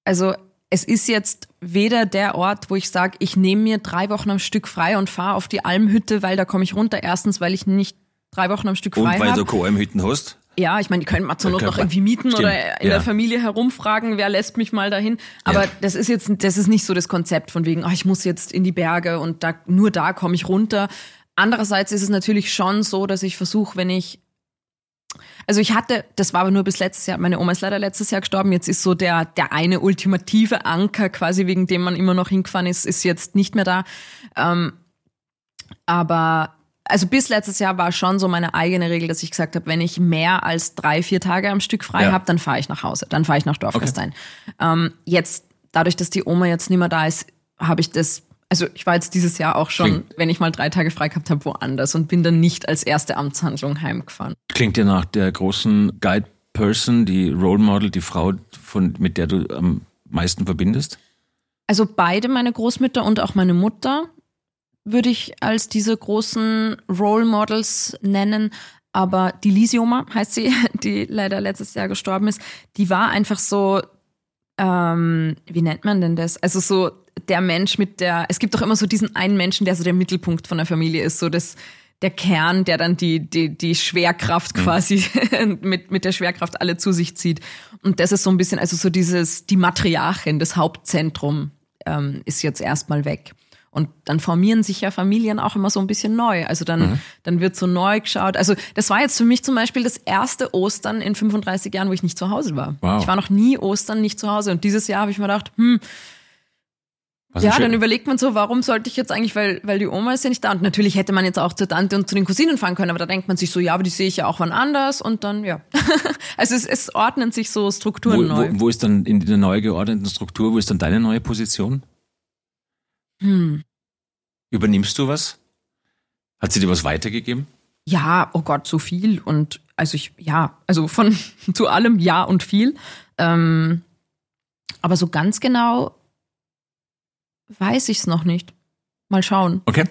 [SPEAKER 2] Also es ist jetzt weder der Ort, wo ich sage, ich nehme mir drei Wochen am Stück frei und fahre auf die Almhütte, weil da komme ich runter. Erstens, weil ich nicht drei Wochen am Stück
[SPEAKER 1] Und
[SPEAKER 2] frei
[SPEAKER 1] weil
[SPEAKER 2] habe.
[SPEAKER 1] du KM-Hütten hast?
[SPEAKER 2] Ja, ich meine, die können mal zur Not noch irgendwie mieten
[SPEAKER 1] Stimmt,
[SPEAKER 2] oder in
[SPEAKER 1] ja.
[SPEAKER 2] der Familie herumfragen, wer lässt mich mal dahin. Aber
[SPEAKER 1] Ja.
[SPEAKER 2] das ist jetzt, das ist nicht so das Konzept von wegen, ach, ich muss jetzt in die Berge und da, nur da komme ich runter. Andererseits ist es natürlich schon so, dass ich versuche, wenn ich also ich hatte, das war aber nur bis letztes Jahr, meine Oma ist leider letztes Jahr gestorben, jetzt ist so der, der eine ultimative Anker quasi, wegen dem man immer noch hingefahren ist, ist jetzt nicht mehr da. Ähm, aber also bis letztes Jahr war schon so meine eigene Regel, dass ich gesagt habe, wenn ich mehr als drei, vier Tage am Stück frei
[SPEAKER 1] Ja.
[SPEAKER 2] habe, dann fahre ich nach Hause, dann fahre ich nach Dorfgastein. Ähm, jetzt, dadurch, dass die Oma jetzt nicht mehr da ist, habe ich das, also ich war jetzt dieses Jahr auch schon,
[SPEAKER 1] Klingt-
[SPEAKER 2] wenn ich mal drei Tage frei gehabt habe, woanders und bin dann nicht als erste Amtshandlung heimgefahren.
[SPEAKER 1] Klingt ja nach der großen Guide Person, die Role Model, die Frau, von, mit der du am meisten verbindest?
[SPEAKER 2] Also beide meine Großmütter und auch meine Mutter würde ich als diese großen Role Models nennen. Aber die Lisioma heißt sie, die leider letztes Jahr gestorben ist, die war einfach so, ähm, wie nennt man denn das? Also so der Mensch mit der, es gibt doch immer so diesen einen Menschen, der so der Mittelpunkt von der Familie ist, so das, der Kern, der dann die, die, die Schwerkraft quasi mit, mit der Schwerkraft alle zu sich zieht. Und das ist so ein bisschen, also so dieses, die Matriarchin, das Hauptzentrum ähm, ist jetzt erstmal weg. Und dann formieren sich ja Familien auch immer so ein bisschen neu. Also dann, dann wird so neu geschaut. Also das war jetzt für mich zum Beispiel das erste Ostern in 35 Jahren, wo ich nicht zu Hause war.
[SPEAKER 1] Wow.
[SPEAKER 2] Ich war noch nie Ostern nicht zu Hause. Und dieses Jahr habe ich mir gedacht, hm,
[SPEAKER 1] Was
[SPEAKER 2] ja, dann überlegt man so, warum sollte ich jetzt eigentlich, weil, weil die Oma ist ja nicht da. Und natürlich hätte man jetzt auch zur Tante und zu den Cousinen fahren können, aber da denkt man sich so, ja, aber die sehe ich ja auch wann anders und dann, ja. also es, es ordnen sich so Strukturen
[SPEAKER 1] wo,
[SPEAKER 2] neu.
[SPEAKER 1] wo, wo ist dann in der neu geordneten Struktur, wo ist dann deine neue Position?
[SPEAKER 2] Hm.
[SPEAKER 1] Übernimmst du was? Hat sie dir was weitergegeben?
[SPEAKER 2] Ja, oh Gott, so viel. Und also ich, ja, also von zu allem ja und viel. Ähm, aber so ganz genau weiß ich es noch nicht. Mal schauen.
[SPEAKER 1] Okay.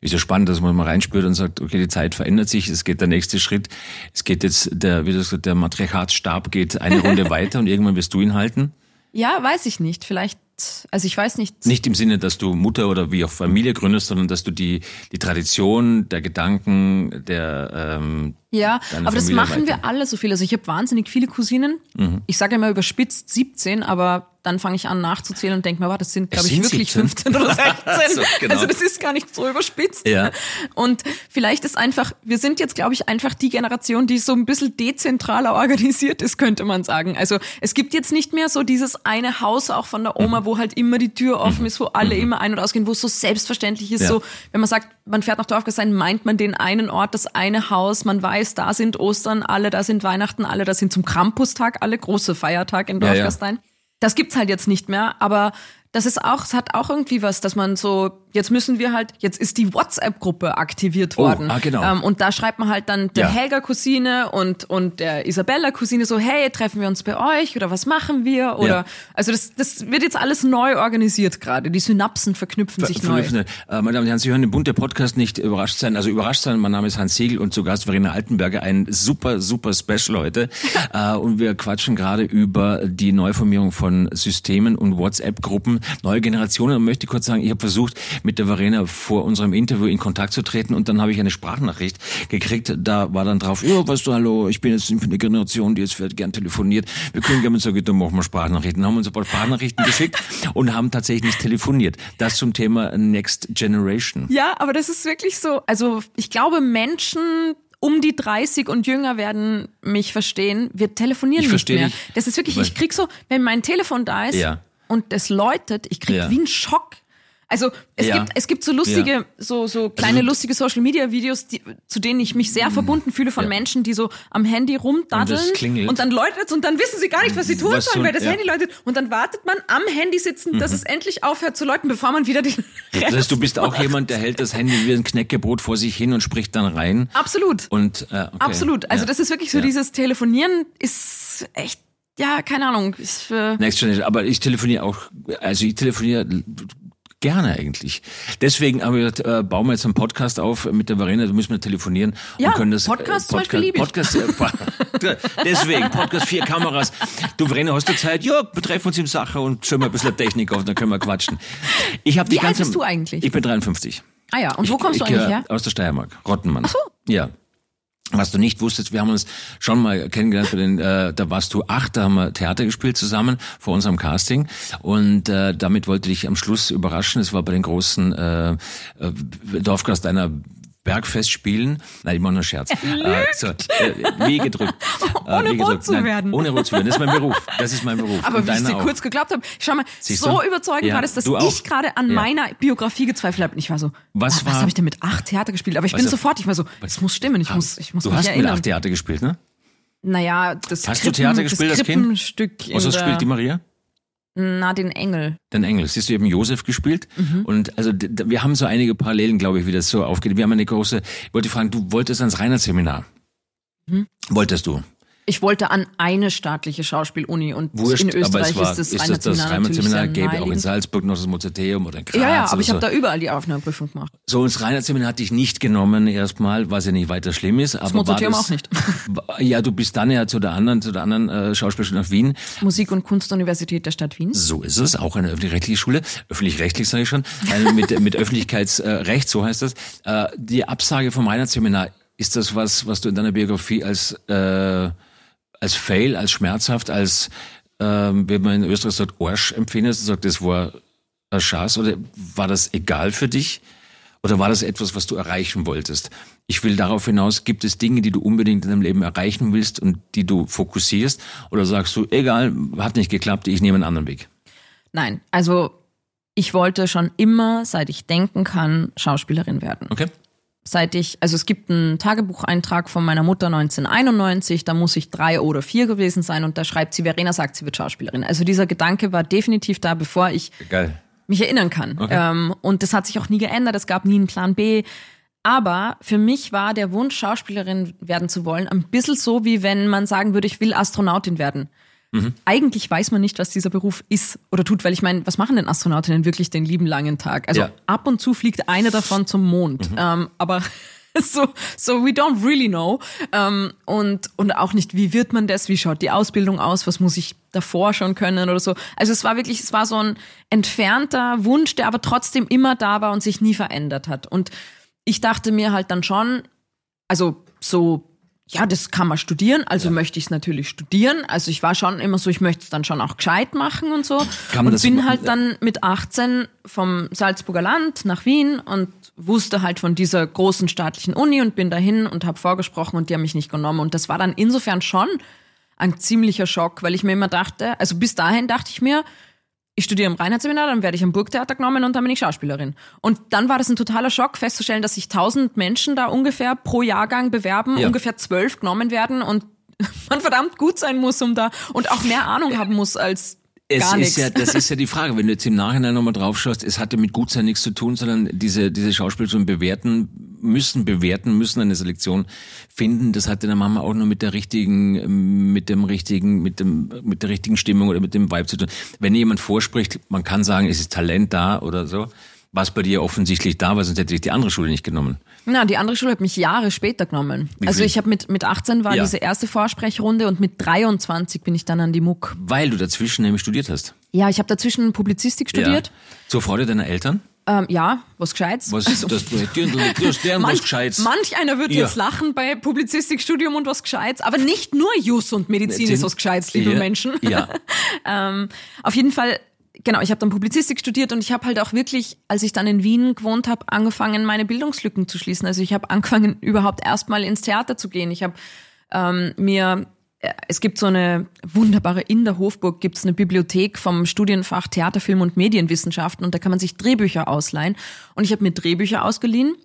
[SPEAKER 1] Ist ja spannend, dass man mal reinspürt und sagt, okay, die Zeit verändert sich, es geht der nächste Schritt. Es geht jetzt, der, wie du gesagt, der Matriarchatsstab geht eine Runde weiter und irgendwann wirst du ihn halten.
[SPEAKER 2] Ja, weiß ich nicht. Vielleicht, also ich weiß nicht.
[SPEAKER 1] Nicht im Sinne, dass du Mutter oder wie auch Familie gründest, sondern dass du die, die Tradition der Gedanken, der, ähm,
[SPEAKER 2] Ja,
[SPEAKER 1] deiner
[SPEAKER 2] aber das
[SPEAKER 1] Familie
[SPEAKER 2] machen
[SPEAKER 1] weiter.
[SPEAKER 2] wir alle so viel. Also ich habe wahnsinnig viele Cousinen.
[SPEAKER 1] Mhm.
[SPEAKER 2] Ich sage immer überspitzt 17, aber dann fange ich an nachzuzählen und denke mir, warte, das sind, glaube ich,
[SPEAKER 1] sind
[SPEAKER 2] wirklich
[SPEAKER 1] 17?
[SPEAKER 2] 15 oder 16.
[SPEAKER 1] So, genau.
[SPEAKER 2] Also das ist gar nicht so überspitzt.
[SPEAKER 1] Ja.
[SPEAKER 2] Und vielleicht ist einfach, wir sind jetzt, glaube ich, einfach die Generation, die so ein bisschen dezentraler organisiert ist, könnte man sagen. Also es gibt jetzt nicht mehr so dieses eine Haus auch von der
[SPEAKER 1] Mhm.
[SPEAKER 2] Oma, wo halt immer die Tür offen ist, wo alle immer ein- und ausgehen, wo es so selbstverständlich ist,
[SPEAKER 1] Ja.
[SPEAKER 2] so, wenn man sagt, man fährt nach Dorfgastein, meint man den einen Ort, das eine Haus, man weiß, da sind Ostern, alle, da sind Weihnachten, alle, da sind zum Krampustag, alle große Feiertag in
[SPEAKER 1] Ja, ja.
[SPEAKER 2] Dorfgastein. Das gibt's halt jetzt nicht mehr, aber das ist auch, es hat auch irgendwie was, dass man so, jetzt müssen wir halt, jetzt ist die WhatsApp-Gruppe aktiviert
[SPEAKER 1] Oh,
[SPEAKER 2] worden.
[SPEAKER 1] ah, genau.
[SPEAKER 2] Ähm, und da schreibt man halt dann der
[SPEAKER 1] Ja.
[SPEAKER 2] Helga-Cousine und, und der Isabella-Cousine so, hey, treffen wir uns bei euch oder was machen wir? Oder,
[SPEAKER 1] Ja.
[SPEAKER 2] also das, das wird jetzt alles neu organisiert gerade. Die Synapsen verknüpfen sich neu.
[SPEAKER 1] Verknüpfende. Äh, meine Damen und Herren, Sie hören den bunte Podcast nicht überrascht sein. Also überrascht sein, mein Name ist Hans Siegel und zu Gast Verena Altenberger, ein super, super Special heute. äh, und wir quatschen gerade über die Neuformierung von Systemen und WhatsApp-Gruppen, neue Generationen. Und möchte kurz sagen, ich habe versucht, mit der Verena vor unserem Interview in Kontakt zu treten und dann habe ich eine Sprachnachricht gekriegt. Da war dann drauf, ja, weißt du, hallo, ich bin jetzt eine Generation, die jetzt gern telefoniert. Wir können gerne sagen, dann machen wir Sprachnachrichten. Haben uns ein paar Sprachnachrichten geschickt und haben tatsächlich nicht telefoniert. Das zum Thema Next Generation.
[SPEAKER 2] Ja, aber das ist wirklich so. Also ich glaube, Menschen um die 30 und jünger werden mich verstehen. Wir telefonieren
[SPEAKER 1] Ich
[SPEAKER 2] nicht mehr.
[SPEAKER 1] dich.
[SPEAKER 2] Das ist wirklich, ich krieg so, wenn mein Telefon da ist
[SPEAKER 1] Ja.
[SPEAKER 2] und es läutet, ich krieg
[SPEAKER 1] Ja.
[SPEAKER 2] wie einen Schock. Also es
[SPEAKER 1] Ja.
[SPEAKER 2] gibt es gibt so lustige
[SPEAKER 1] Ja.
[SPEAKER 2] so so kleine
[SPEAKER 1] Also-
[SPEAKER 2] lustige Social Media Videos, die, zu denen ich mich sehr verbunden fühle von
[SPEAKER 1] Ja.
[SPEAKER 2] Menschen, die so am Handy rumdaddeln
[SPEAKER 1] Und
[SPEAKER 2] und dann läutet und dann wissen sie gar nicht, was sie tun
[SPEAKER 1] Was
[SPEAKER 2] sollen,
[SPEAKER 1] so-
[SPEAKER 2] weil das. Handy läutet und dann wartet man am Handy sitzen, dass es endlich aufhört zu läuten, bevor man wieder den
[SPEAKER 1] Das heißt, du bist auch jemand, der hält das Handy wie ein Knäckebrot vor sich hin und spricht dann rein.
[SPEAKER 2] Absolut.
[SPEAKER 1] Und, äh, okay.
[SPEAKER 2] Absolut. Also das ist wirklich so dieses Telefonieren ist echt, ja, keine Ahnung. Ist für
[SPEAKER 1] Next Generation. Aber ich telefoniere auch, also ich telefoniere gerne eigentlich. Deswegen haben wir gesagt, äh, bauen wir jetzt einen Podcast auf mit der Verena, da müssen wir telefonieren
[SPEAKER 2] Ja,
[SPEAKER 1] und können das
[SPEAKER 2] Podcast zum Beispiel lieb ich.
[SPEAKER 1] Podcast, äh, deswegen Podcast vier Kameras. Du Verena, hast du Zeit? Ja, wir treffen uns im Sacher und schauen mal ein bisschen Technik auf, dann können wir quatschen. Ich habe die
[SPEAKER 2] Wie alt
[SPEAKER 1] ganze
[SPEAKER 2] bist du eigentlich?
[SPEAKER 1] Ich bin 53.
[SPEAKER 2] Ah ja, und wo kommst du
[SPEAKER 1] ich,
[SPEAKER 2] eigentlich
[SPEAKER 1] äh,
[SPEAKER 2] her?
[SPEAKER 1] Aus der Steiermark, Rottenmann. Ach so. Ja. Was du nicht wusstest, wir haben uns schon mal kennengelernt, für den, äh, da warst du acht, da haben wir Theater gespielt zusammen vor unserem Casting und äh, damit wollte ich am Schluss überraschen. Es war bei den großen äh, äh, Dorfgast einer Bergfestspielen. Nein, ich mache nur Scherz. Äh, so, äh, wie gedrückt. Äh,
[SPEAKER 2] Ohne
[SPEAKER 1] wie
[SPEAKER 2] rot
[SPEAKER 1] gedrückt.
[SPEAKER 2] zu werden.
[SPEAKER 1] Ohne rot zu werden. Das ist mein Beruf. Das ist mein Beruf.
[SPEAKER 2] Aber
[SPEAKER 1] und
[SPEAKER 2] wie ich dir kurz geglaubt habe, schau mal,
[SPEAKER 1] Siehst
[SPEAKER 2] so
[SPEAKER 1] du?
[SPEAKER 2] überzeugend
[SPEAKER 1] Ja,
[SPEAKER 2] war das, dass
[SPEAKER 1] du
[SPEAKER 2] ich gerade an
[SPEAKER 1] Ja.
[SPEAKER 2] meiner Biografie gezweifelt habe. Und ich war so,
[SPEAKER 1] Was
[SPEAKER 2] was, habe ich denn mit acht Theater gespielt? Aber ich
[SPEAKER 1] Was-
[SPEAKER 2] bin sofort, ich war so, das muss stimmen, ich muss, ich muss
[SPEAKER 1] Du
[SPEAKER 2] mich
[SPEAKER 1] hast mit
[SPEAKER 2] erinnern.
[SPEAKER 1] acht Theater gespielt, ne?
[SPEAKER 2] naja, das
[SPEAKER 1] Hast du
[SPEAKER 2] Krippen-
[SPEAKER 1] Theater gespielt
[SPEAKER 2] das
[SPEAKER 1] als Kind? Was hast du
[SPEAKER 2] der-
[SPEAKER 1] gespielt, die Maria?
[SPEAKER 2] Na, den Engel.
[SPEAKER 1] Den Engel. Siehst du, eben Josef gespielt.
[SPEAKER 2] Mhm.
[SPEAKER 1] Und also wir haben so einige Parallelen, glaube ich, wie das so aufgeht. Wir haben eine große, ich wollte fragen, du wolltest ans Reinhardt-Seminar.
[SPEAKER 2] Mhm.
[SPEAKER 1] Wolltest du?
[SPEAKER 2] Ich wollte an eine staatliche Schauspieluni und
[SPEAKER 1] Wurscht,
[SPEAKER 2] in Österreich
[SPEAKER 1] war,
[SPEAKER 2] ist das
[SPEAKER 1] ist das, das
[SPEAKER 2] Reinhardt-Seminar
[SPEAKER 1] gäbe auch in. Salzburg noch das Mozarteum oder in Graz.
[SPEAKER 2] Ja, ja, aber ich habe
[SPEAKER 1] so.
[SPEAKER 2] da überall die Aufnahmeprüfung gemacht.
[SPEAKER 1] So, ins Reinhardt-Seminar hatte ich nicht genommen erstmal, was ja nicht weiter schlimm ist. Aber
[SPEAKER 2] Mozarteum
[SPEAKER 1] das,
[SPEAKER 2] auch nicht.
[SPEAKER 1] Ja, du bist dann ja zu der anderen, zu der anderen äh, Schauspielschule nach Wien.
[SPEAKER 2] Musik- und Kunstuniversität der Stadt Wien.
[SPEAKER 1] So ist es, auch eine öffentlich-rechtliche Schule, öffentlich-rechtlich sage ich schon, eine mit, mit Öffentlichkeitsrecht, so heißt das. Äh, die Absage vom Reinhardt-Seminar, ist das was, was du in deiner Biografie als, äh, als Fail, als schmerzhaft, als, ähm, wie man in Österreich sagt, Arsch empfindest und sagt, das war ein Schatz oder war das egal für dich? Oder war das etwas, was du erreichen wolltest? Ich will darauf hinaus, gibt es Dinge, die du unbedingt in deinem Leben erreichen willst und die du fokussierst? Oder sagst du, egal, hat nicht geklappt, ich nehme einen anderen Weg?
[SPEAKER 2] Nein, also ich wollte schon immer, seit ich denken kann, Schauspielerin werden.
[SPEAKER 1] Okay?
[SPEAKER 2] Seit ich, also es gibt einen Tagebucheintrag von meiner Mutter 1991, da muss ich drei oder vier gewesen sein und da schreibt sie, Verena sagt, sie wird Schauspielerin. Also dieser Gedanke war definitiv da, bevor ich
[SPEAKER 1] Geil.
[SPEAKER 2] mich erinnern kann.
[SPEAKER 1] Okay.
[SPEAKER 2] Ähm, und das hat sich auch nie geändert. Es gab nie einen Plan B. Aber für mich war der Wunsch, Schauspielerin werden zu wollen, ein bisschen so, wie wenn man sagen würde, ich will Astronautin werden.
[SPEAKER 1] Mhm.
[SPEAKER 2] Eigentlich weiß man nicht, was dieser Beruf ist oder tut, weil ich meine, was machen denn Astronautinnen wirklich den lieben langen Tag? Also
[SPEAKER 1] Ja. Mhm.
[SPEAKER 2] ab und zu fliegt eine davon zum Mond. Ähm, aber so, so we don't really know. Ähm, und, und auch nicht, wie wird man das? Wie schaut die Ausbildung aus? Was muss ich davor schon können oder so? Also es war wirklich, es war so ein entfernter Wunsch, der aber trotzdem immer da war und sich nie verändert hat. Und ich dachte mir halt dann schon, also so ja, das kann man studieren, also möchte ich es natürlich studieren. Also ich war schon immer so, ich möchte es dann schon auch gescheit machen und so.
[SPEAKER 1] Kann man
[SPEAKER 2] und
[SPEAKER 1] das-
[SPEAKER 2] bin halt dann mit 18 vom Salzburger Land nach Wien und wusste halt von dieser großen staatlichen Uni und bin dahin und habe vorgesprochen und die haben mich nicht genommen. Und das war dann insofern schon ein ziemlicher Schock, weil ich mir immer dachte, also bis dahin dachte ich mir, ich studiere im Reinhardt-Seminar, dann werde ich am Burgtheater genommen und dann bin ich Schauspielerin. Und dann war das ein totaler Schock, festzustellen, dass sich tausend Menschen da ungefähr pro Jahrgang bewerben,
[SPEAKER 1] Ja.
[SPEAKER 2] ungefähr zwölf genommen werden und man verdammt gut sein muss, um da und auch mehr Ahnung haben muss als
[SPEAKER 1] Es ist ja, das ist ja die Frage, wenn du jetzt im Nachhinein nochmal drauf schaust, es hatte mit Gutsein nichts zu tun, sondern diese, diese Schauspieler zum bewerten müssen, bewerten müssen, eine Selektion finden, das hatte der Mama auch nur mit der richtigen, mit dem richtigen, mit dem, mit der richtigen Stimmung oder mit dem Vibe zu tun. Wenn jemand vorspricht, man kann sagen, es ist Talent da oder so, war es bei dir offensichtlich da, weil sonst hätte ich die andere Schule nicht genommen.
[SPEAKER 2] Na, die andere Schule hat mich Jahre später genommen.
[SPEAKER 1] Wie
[SPEAKER 2] Also
[SPEAKER 1] viel?
[SPEAKER 2] ich habe mit, mit 18 war
[SPEAKER 1] Ja.
[SPEAKER 2] diese erste Vorsprechrunde und mit 23 bin ich dann an die MUK.
[SPEAKER 1] Weil du dazwischen nämlich studiert hast.
[SPEAKER 2] Ja, ich habe dazwischen Publizistik studiert.
[SPEAKER 1] Ja. Zur Freude deiner Eltern?
[SPEAKER 2] Ähm, ja, was Gescheites.
[SPEAKER 1] Was,
[SPEAKER 2] Also-
[SPEAKER 1] das, du, du hast deren was
[SPEAKER 2] Manch,
[SPEAKER 1] Gescheites.
[SPEAKER 2] manch einer wird
[SPEAKER 1] Ja.
[SPEAKER 2] jetzt lachen bei Publizistikstudium und was Gescheites, aber nicht nur Jus und Medizin ist was Gescheites, liebe
[SPEAKER 1] ja.
[SPEAKER 2] Menschen.
[SPEAKER 1] Ja.
[SPEAKER 2] ähm, auf jeden Fall, genau, ich habe dann Publizistik studiert und ich habe halt auch wirklich, als ich dann in Wien gewohnt habe, angefangen, meine Bildungslücken zu schließen. Also ich habe angefangen, überhaupt erstmal ins Theater zu gehen. Ich habe ähm, mir es gibt so eine wunderbare, in der Hofburg gibt es eine Bibliothek vom Studienfach Theater, Film und Medienwissenschaften und da kann man sich Drehbücher ausleihen. Und ich habe mir Drehbücher ausgeliehen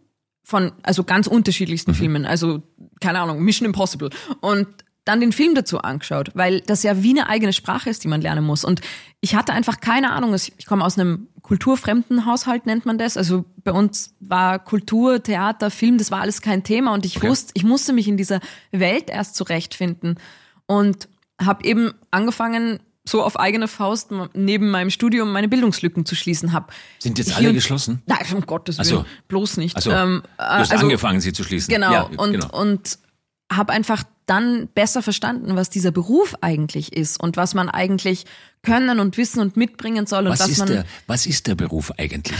[SPEAKER 2] von, also ganz unterschiedlichsten Filmen, also keine Ahnung, Mission Impossible. Und dann den Film dazu angeschaut, weil das ja wie eine eigene Sprache ist, die man lernen muss. Und ich hatte einfach keine Ahnung. Ich ich komme aus einem kulturfremden Haushalt, nennt man das. Also bei uns war Kultur, Theater, Film, das war alles kein Thema. Und ich wusste, ich musste mich in dieser Welt erst zurechtfinden. Und habe eben angefangen, so auf eigene Faust neben meinem Studium meine Bildungslücken zu schließen. Hab
[SPEAKER 1] Sind jetzt alle
[SPEAKER 2] und-
[SPEAKER 1] geschlossen?
[SPEAKER 2] Nein, um Gottes
[SPEAKER 1] Ach
[SPEAKER 2] Willen,
[SPEAKER 1] so.
[SPEAKER 2] bloß nicht.
[SPEAKER 1] Also,
[SPEAKER 2] Ähm,
[SPEAKER 1] du hast
[SPEAKER 2] äh, also-
[SPEAKER 1] angefangen, sie zu schließen.
[SPEAKER 2] Genau,
[SPEAKER 1] Ja,
[SPEAKER 2] und,
[SPEAKER 1] genau.
[SPEAKER 2] und habe einfach dann besser verstanden, was dieser Beruf eigentlich ist und was man eigentlich können und wissen und mitbringen soll und
[SPEAKER 1] was,
[SPEAKER 2] was,
[SPEAKER 1] ist
[SPEAKER 2] man.
[SPEAKER 1] der, was ist der Beruf eigentlich?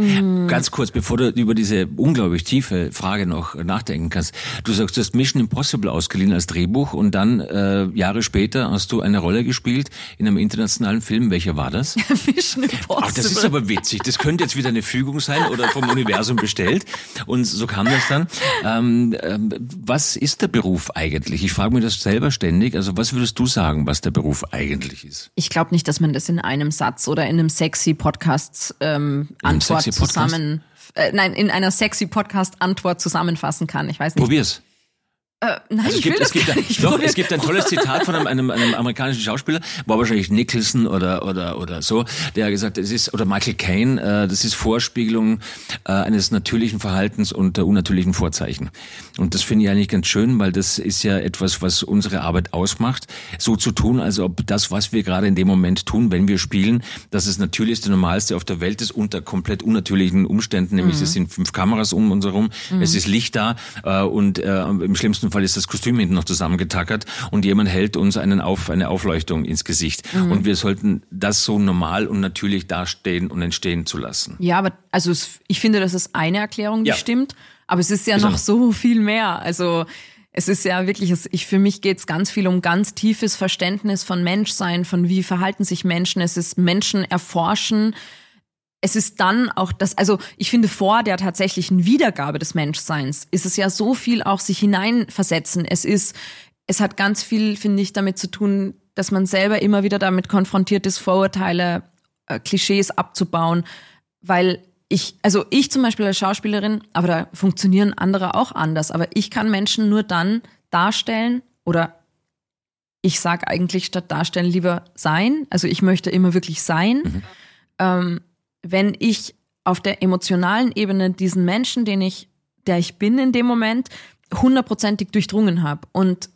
[SPEAKER 2] Mm.
[SPEAKER 1] Ganz kurz, bevor du über diese unglaublich tiefe Frage noch nachdenken kannst. Du sagst, du hast Mission Impossible ausgeliehen als Drehbuch und dann äh, Jahre später hast du eine Rolle gespielt in einem internationalen Film. Welcher war das?
[SPEAKER 2] Mission Impossible.
[SPEAKER 1] Ach, das ist aber witzig. Das könnte jetzt wieder eine Fügung sein oder vom Universum bestellt. Und so kam das dann. Ähm, ähm, was ist der Beruf eigentlich? Ich frage mich das selber ständig. Also was würdest du sagen, was der Beruf eigentlich ist?
[SPEAKER 2] ich glaube nicht, dass man das in einem Satz oder in einem sexy Podcast ähm,
[SPEAKER 1] einem
[SPEAKER 2] Antwort
[SPEAKER 1] sexy Podcast?
[SPEAKER 2] Zusammen. Äh, nein, in einer sexy Podcast Antwort zusammenfassen kann. Ich weiß nicht.
[SPEAKER 1] Probier's.
[SPEAKER 2] Äh, nein,
[SPEAKER 1] Also es
[SPEAKER 2] ich will
[SPEAKER 1] gibt,
[SPEAKER 2] das
[SPEAKER 1] es, gibt
[SPEAKER 2] gar
[SPEAKER 1] ein,
[SPEAKER 2] nicht.
[SPEAKER 1] doch, es gibt ein tolles Zitat von einem, einem, einem amerikanischen Schauspieler, war wahrscheinlich Nicholson oder oder oder so, der hat gesagt, es ist oder Michael Caine, äh, das ist Vorspiegelung äh, eines natürlichen Verhaltens unter unnatürlichen Vorzeichen. Und das finde ich eigentlich ganz schön, weil das ist ja etwas, was unsere Arbeit ausmacht, so zu tun, als ob das, was wir gerade in dem Moment tun, wenn wir spielen, dass es natürlichste, normalste auf der Welt ist unter komplett unnatürlichen Umständen, nämlich
[SPEAKER 2] Mhm.
[SPEAKER 1] es sind fünf Kameras um uns herum, es ist Licht da äh, und äh, im schlimmsten Fall ist das Kostüm hinten noch zusammengetackert und jemand hält uns einen auf, eine Aufleuchtung ins Gesicht.
[SPEAKER 2] Mhm.
[SPEAKER 1] Und wir sollten das so normal und natürlich dastehen und entstehen zu lassen.
[SPEAKER 2] Ja, aber also es, ich finde, das ist eine Erklärung, die
[SPEAKER 1] Ja.
[SPEAKER 2] stimmt. Aber es ist ja
[SPEAKER 1] Ist
[SPEAKER 2] noch so viel mehr. Also es ist ja wirklich, es, ich, für mich geht es ganz viel um ganz tiefes Verständnis von Menschsein, von wie verhalten sich Menschen. Es ist Menschen erforschen. Es ist dann auch das, also ich finde vor der tatsächlichen Wiedergabe des Menschseins ist es ja so viel auch sich hineinversetzen. Es ist, es hat ganz viel, finde ich, damit zu tun, dass man selber immer wieder damit konfrontiert ist, Vorurteile, äh, Klischees abzubauen, weil ich, also ich zum Beispiel als Schauspielerin, aber da funktionieren andere auch anders, aber ich kann Menschen nur dann darstellen oder ich sage eigentlich statt darstellen lieber sein, also ich möchte immer wirklich sein, ähm, wenn ich auf der emotionalen Ebene diesen Menschen, den ich, der ich bin in dem Moment, hundertprozentig durchdrungen habe und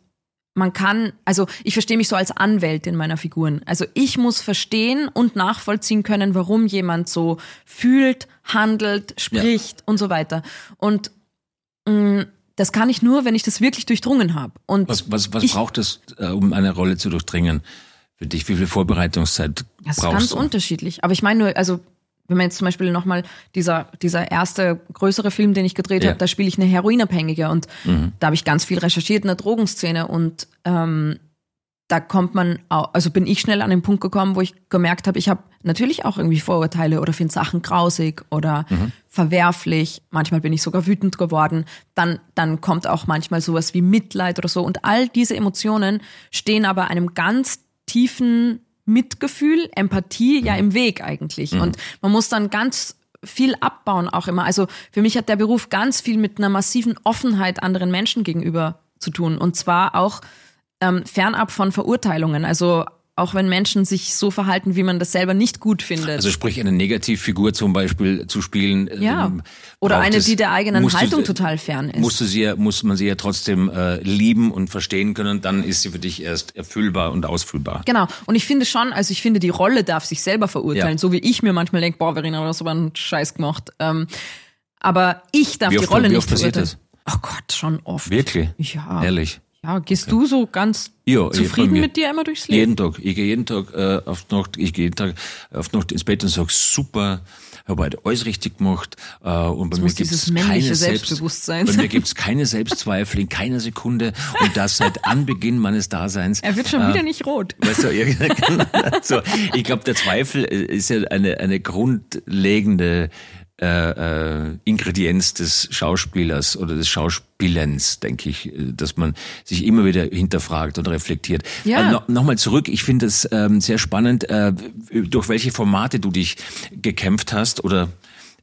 [SPEAKER 2] man kann, also ich verstehe mich so als Anwältin meiner Figuren. Also ich muss verstehen und nachvollziehen können, warum jemand so fühlt, handelt, spricht und so weiter. Und mh, das kann ich nur, wenn ich das wirklich durchdrungen habe. Und
[SPEAKER 1] Was, was, was
[SPEAKER 2] ich,
[SPEAKER 1] braucht es, äh, um eine Rolle zu durchdringen für dich? Wie viel Vorbereitungszeit
[SPEAKER 2] Das ist
[SPEAKER 1] brauchst
[SPEAKER 2] ganz
[SPEAKER 1] du?
[SPEAKER 2] unterschiedlich. Aber ich meine nur, also wenn man jetzt zum Beispiel nochmal dieser, dieser erste größere Film, den ich gedreht
[SPEAKER 1] Ja.
[SPEAKER 2] habe, da spiele ich eine Heroinabhängige und da habe ich ganz viel recherchiert in der Drogenszene und ähm, da kommt man, au- also bin ich schnell an den Punkt gekommen, wo ich gemerkt habe, ich habe natürlich auch irgendwie Vorurteile oder finde Sachen grausig oder verwerflich. Manchmal bin ich sogar wütend geworden. Dann, dann kommt auch manchmal sowas wie Mitleid oder so. Und all diese Emotionen stehen aber einem ganz tiefen Mitgefühl, Empathie ja im Weg eigentlich. Und man muss dann ganz viel abbauen auch immer. Also für mich hat der Beruf ganz viel mit einer massiven Offenheit anderen Menschen gegenüber zu tun. Und zwar auch ähm, fernab von Verurteilungen. Also auch wenn Menschen sich so verhalten, wie man das selber nicht gut findet.
[SPEAKER 1] Also sprich eine Negativfigur zum Beispiel zu spielen.
[SPEAKER 2] ja.
[SPEAKER 1] ähm,
[SPEAKER 2] Oder eine,
[SPEAKER 1] es-
[SPEAKER 2] die der eigenen
[SPEAKER 1] du
[SPEAKER 2] Haltung
[SPEAKER 1] sie-
[SPEAKER 2] total fern ist.
[SPEAKER 1] Musst du sie ja, muss man sie ja trotzdem äh, lieben und verstehen können, dann ist sie für dich erst erfüllbar und ausfüllbar.
[SPEAKER 2] Genau. Und ich finde schon, also ich finde, die Rolle darf sich selber verurteilen,
[SPEAKER 1] Ja.
[SPEAKER 2] so wie ich mir manchmal denke, boah, Verena, du hast aber einen Scheiß gemacht. Ähm, aber ich darf
[SPEAKER 1] Wie
[SPEAKER 2] die
[SPEAKER 1] oft-
[SPEAKER 2] Rolle
[SPEAKER 1] wie
[SPEAKER 2] nicht
[SPEAKER 1] oft passiert
[SPEAKER 2] verurteilen. Oh Gott, schon oft.
[SPEAKER 1] Wirklich?
[SPEAKER 2] Ja.
[SPEAKER 1] Ehrlich.
[SPEAKER 2] Ja, gehst du so ganz
[SPEAKER 1] Ja,
[SPEAKER 2] zufrieden
[SPEAKER 1] mir.
[SPEAKER 2] mit dir immer durchs Leben?
[SPEAKER 1] Jeden Tag. Ich gehe jeden Tag äh, auf die Nacht, ich gehe jeden Tag auf die Nacht ins Bett und sage, super, habe heute alles richtig gemacht. Äh, und bei mir
[SPEAKER 2] muss
[SPEAKER 1] gibt's
[SPEAKER 2] dieses männliche
[SPEAKER 1] keine
[SPEAKER 2] Selbstbewusstsein
[SPEAKER 1] Selbst, bei mir
[SPEAKER 2] sein.
[SPEAKER 1] gibt's keine Selbstzweifel in keiner Sekunde und das seit Anbeginn meines Daseins.
[SPEAKER 2] Er wird schon
[SPEAKER 1] Äh,
[SPEAKER 2] wieder nicht rot.
[SPEAKER 1] Weißt du, ja, genau. so, ich glaube, der Zweifel ist ja eine, eine grundlegende äh, äh, Ingredienz des Schauspielers oder des Schauspielens, denke ich, äh, dass man sich immer wieder hinterfragt und reflektiert.
[SPEAKER 2] Ja.
[SPEAKER 1] Äh, no, Nochmal zurück, ich finde es ähm, sehr spannend, äh, durch welche Formate du dich gekämpft hast oder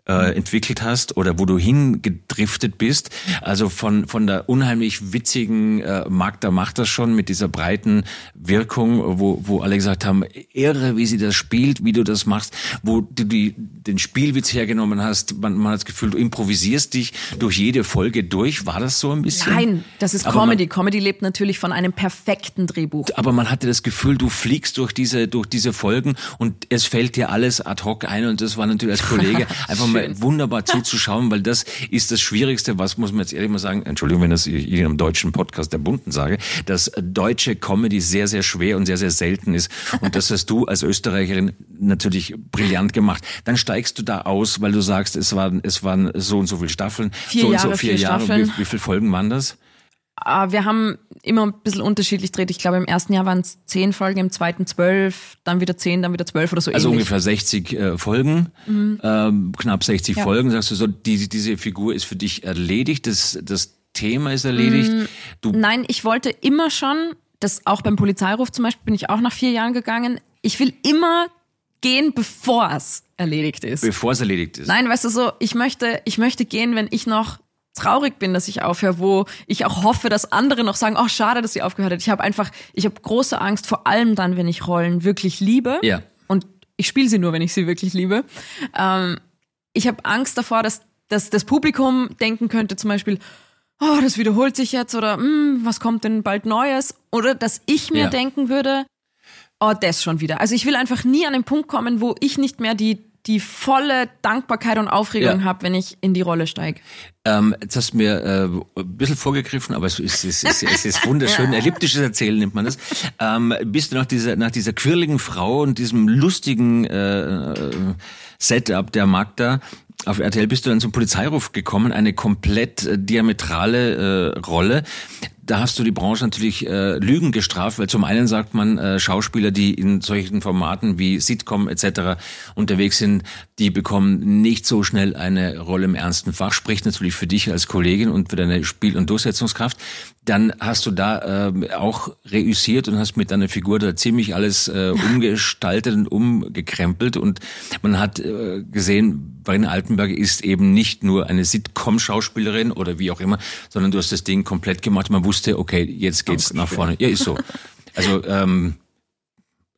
[SPEAKER 1] äh, entwickelt hast oder wo du hingedriftet bist. Also von, von der unheimlich witzigen äh, Magda macht das schon mit dieser breiten Wirkung, wo, wo alle gesagt haben, irre, wie sie das spielt, wie du das machst, wo du die, den Spielwitz hergenommen hast. Man, man hat das Gefühl, du improvisierst dich durch jede Folge durch. War das so ein bisschen?
[SPEAKER 2] Nein, das ist
[SPEAKER 1] Aber man-
[SPEAKER 2] Comedy. Comedy lebt natürlich von einem perfekten Drehbuch.
[SPEAKER 1] aber man hatte das Gefühl, du fliegst durch diese, durch diese Folgen und es fällt dir alles ad hoc ein und das war natürlich als Kollege einfach mal wunderbar zuzuschauen, weil das ist das Schwierigste, was muss man jetzt ehrlich mal sagen, Entschuldigung, wenn das ich in einem deutschen Podcast der Bunten sage, dass deutsche Comedy sehr, sehr schwer und sehr, sehr selten ist und das hast du als Österreicherin natürlich brillant gemacht. Dann steigst du da aus, weil du sagst, es waren, es waren so und so viele Staffeln,
[SPEAKER 2] Vier
[SPEAKER 1] so und
[SPEAKER 2] Jahre,
[SPEAKER 1] so vier
[SPEAKER 2] vier
[SPEAKER 1] Jahre. Wie, wie viele Folgen waren das?
[SPEAKER 2] Ah, Wir haben immer ein bisschen unterschiedlich gedreht. Ich glaube, im ersten Jahr waren es zehn Folgen, im zweiten zwölf, dann wieder zehn, dann wieder zwölf oder so
[SPEAKER 1] Also
[SPEAKER 2] ähnlich.
[SPEAKER 1] ungefähr 60 äh, Folgen, ähm, knapp 60
[SPEAKER 2] Ja.
[SPEAKER 1] Folgen. Sagst du so, die, diese Figur ist für dich erledigt, das, das Thema ist erledigt. Du,
[SPEAKER 2] Nein, ich wollte immer schon, das auch beim Polizeiruf zum Beispiel bin ich auch nach vier Jahren gegangen. Ich will immer gehen, bevor es erledigt ist.
[SPEAKER 1] bevor es erledigt ist.
[SPEAKER 2] Nein, weißt du so, ich möchte, ich möchte gehen, wenn ich noch traurig bin, dass ich aufhöre, wo ich auch hoffe, dass andere noch sagen, oh, schade, dass sie aufgehört hat. Ich habe einfach, ich habe große Angst, vor allem dann, wenn ich Rollen wirklich liebe.
[SPEAKER 1] Ja.
[SPEAKER 2] Und ich spiele sie nur, wenn ich sie wirklich liebe. Ähm, ich habe Angst davor, dass, dass das Publikum denken könnte, zum Beispiel, oh, das wiederholt sich jetzt oder hm, was kommt denn bald Neues? Oder dass ich mir
[SPEAKER 1] Ja.
[SPEAKER 2] denken würde, oh, das schon wieder. Also ich will einfach nie an den Punkt kommen, wo ich nicht mehr die, die volle Dankbarkeit und Aufregung
[SPEAKER 1] Ja.
[SPEAKER 2] habe, wenn ich in die Rolle steige.
[SPEAKER 1] Ähm, jetzt hast du mir äh, ein bisschen vorgegriffen, aber es ist, es ist, es ist wunderschön. Elliptisches Erzählen nennt man das. Ähm, bist du nach dieser, nach dieser quirligen Frau und diesem lustigen äh, äh, Setup der Magda auf RTL bist du dann zum Polizeiruf gekommen, eine komplett äh, diametrale äh, Rolle. Da hast du die Branche natürlich äh, Lügen gestraft, weil zum einen sagt man, äh, Schauspieler, die in solchen Formaten wie Sitcom etc. unterwegs sind, die bekommen nicht so schnell eine Rolle im ernsten Fach. Spricht natürlich für dich als Kollegin und für deine Spiel- und Durchsetzungskraft. Dann hast du da ähm, auch reüssiert und hast mit deiner Figur da ziemlich alles äh, umgestaltet und umgekrempelt. Und man hat äh, gesehen, Verena Altenberger ist eben nicht nur eine Sitcom-Schauspielerin oder wie auch immer, sondern du hast das Ding komplett gemacht. Man wusste, okay, jetzt geht's nach vorne. Ja, ist so. Also ähm,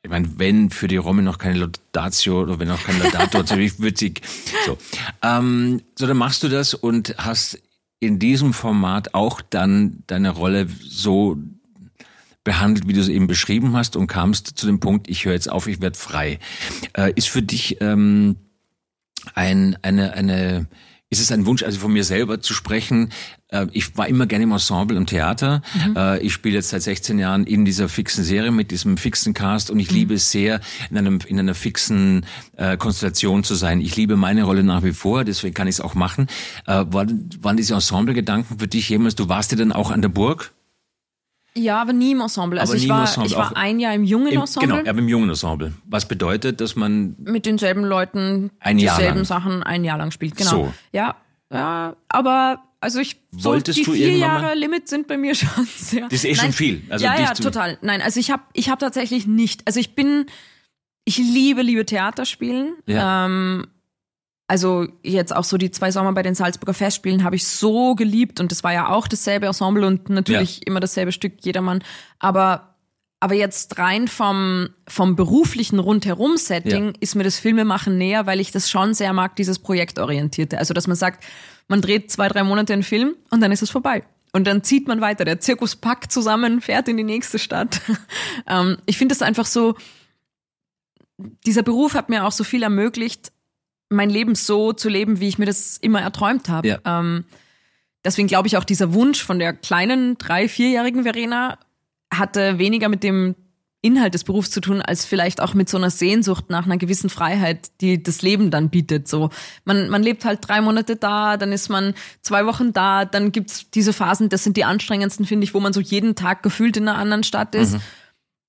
[SPEAKER 1] ich meine, wenn für die Romy noch keine Laudatio oder wenn noch kein Laudator, ziemlich witzig. So. Ähm, so, dann machst du das und hast in diesem Format auch dann deine Rolle so behandelt, wie du es eben beschrieben hast und kamst zu dem Punkt, ich höre jetzt auf, ich werde frei. Äh, ist für dich ähm, ein, eine, eine, ist es ein Wunsch, also von mir selber zu sprechen, ich war immer gerne im Ensemble im Theater. Mhm. Ich spiele jetzt seit 16 Jahren in dieser fixen Serie mit diesem fixen Cast und ich mhm. liebe es sehr, in, einem, in einer fixen äh, Konstellation zu sein. Ich liebe meine Rolle nach wie vor, deswegen kann ich es auch machen. Äh, waren, waren diese Ensemble-Gedanken für dich jemals, du warst ja dann auch an der Burg?
[SPEAKER 2] Ja, aber nie im Ensemble. Also aber ich war, Ensemble. ich war ein Jahr im jungen Im, Ensemble.
[SPEAKER 1] Genau, aber im jungen Ensemble. Was bedeutet, dass man
[SPEAKER 2] mit denselben Leuten dieselben Sachen ein Jahr lang spielt. Genau. So. Ja, ja, aber also ich
[SPEAKER 1] Wolltest
[SPEAKER 2] so,
[SPEAKER 1] die
[SPEAKER 2] vier Jahre Limit sind bei mir schon sehr.
[SPEAKER 1] Das ist eh Nein, schon viel.
[SPEAKER 2] Also ja, ja, total. Nein, also ich habe ich hab tatsächlich nicht. Also ich bin, ich liebe, liebe Theaterspielen. Ja. Ähm, also jetzt auch so die zwei Sommer bei den Salzburger Festspielen habe ich so geliebt und das war ja auch dasselbe Ensemble und natürlich ja. immer dasselbe Stück jedermann. Aber aber jetzt rein vom, vom beruflichen Rundherum-Setting ja. ist mir das Filmemachen näher, weil ich das schon sehr mag, dieses Projektorientierte. Also, dass man sagt, man dreht zwei, drei Monate einen Film und dann ist es vorbei. Und dann zieht man weiter. Der Zirkus packt zusammen, fährt in die nächste Stadt. ähm, ich finde es einfach so, dieser Beruf hat mir auch so viel ermöglicht, mein Leben so zu leben, wie ich mir das immer erträumt habe. Ja. Ähm, deswegen glaube ich auch dieser Wunsch von der kleinen drei, vierjährigen Verena hatte weniger mit dem Inhalt des Berufs zu tun, als vielleicht auch mit so einer Sehnsucht nach einer gewissen Freiheit, die das Leben dann bietet. So, man, man lebt halt drei Monate da, dann ist man zwei Wochen da, dann gibt's diese Phasen, das sind die anstrengendsten, finde ich, wo man so jeden Tag gefühlt in einer anderen Stadt ist. Mhm.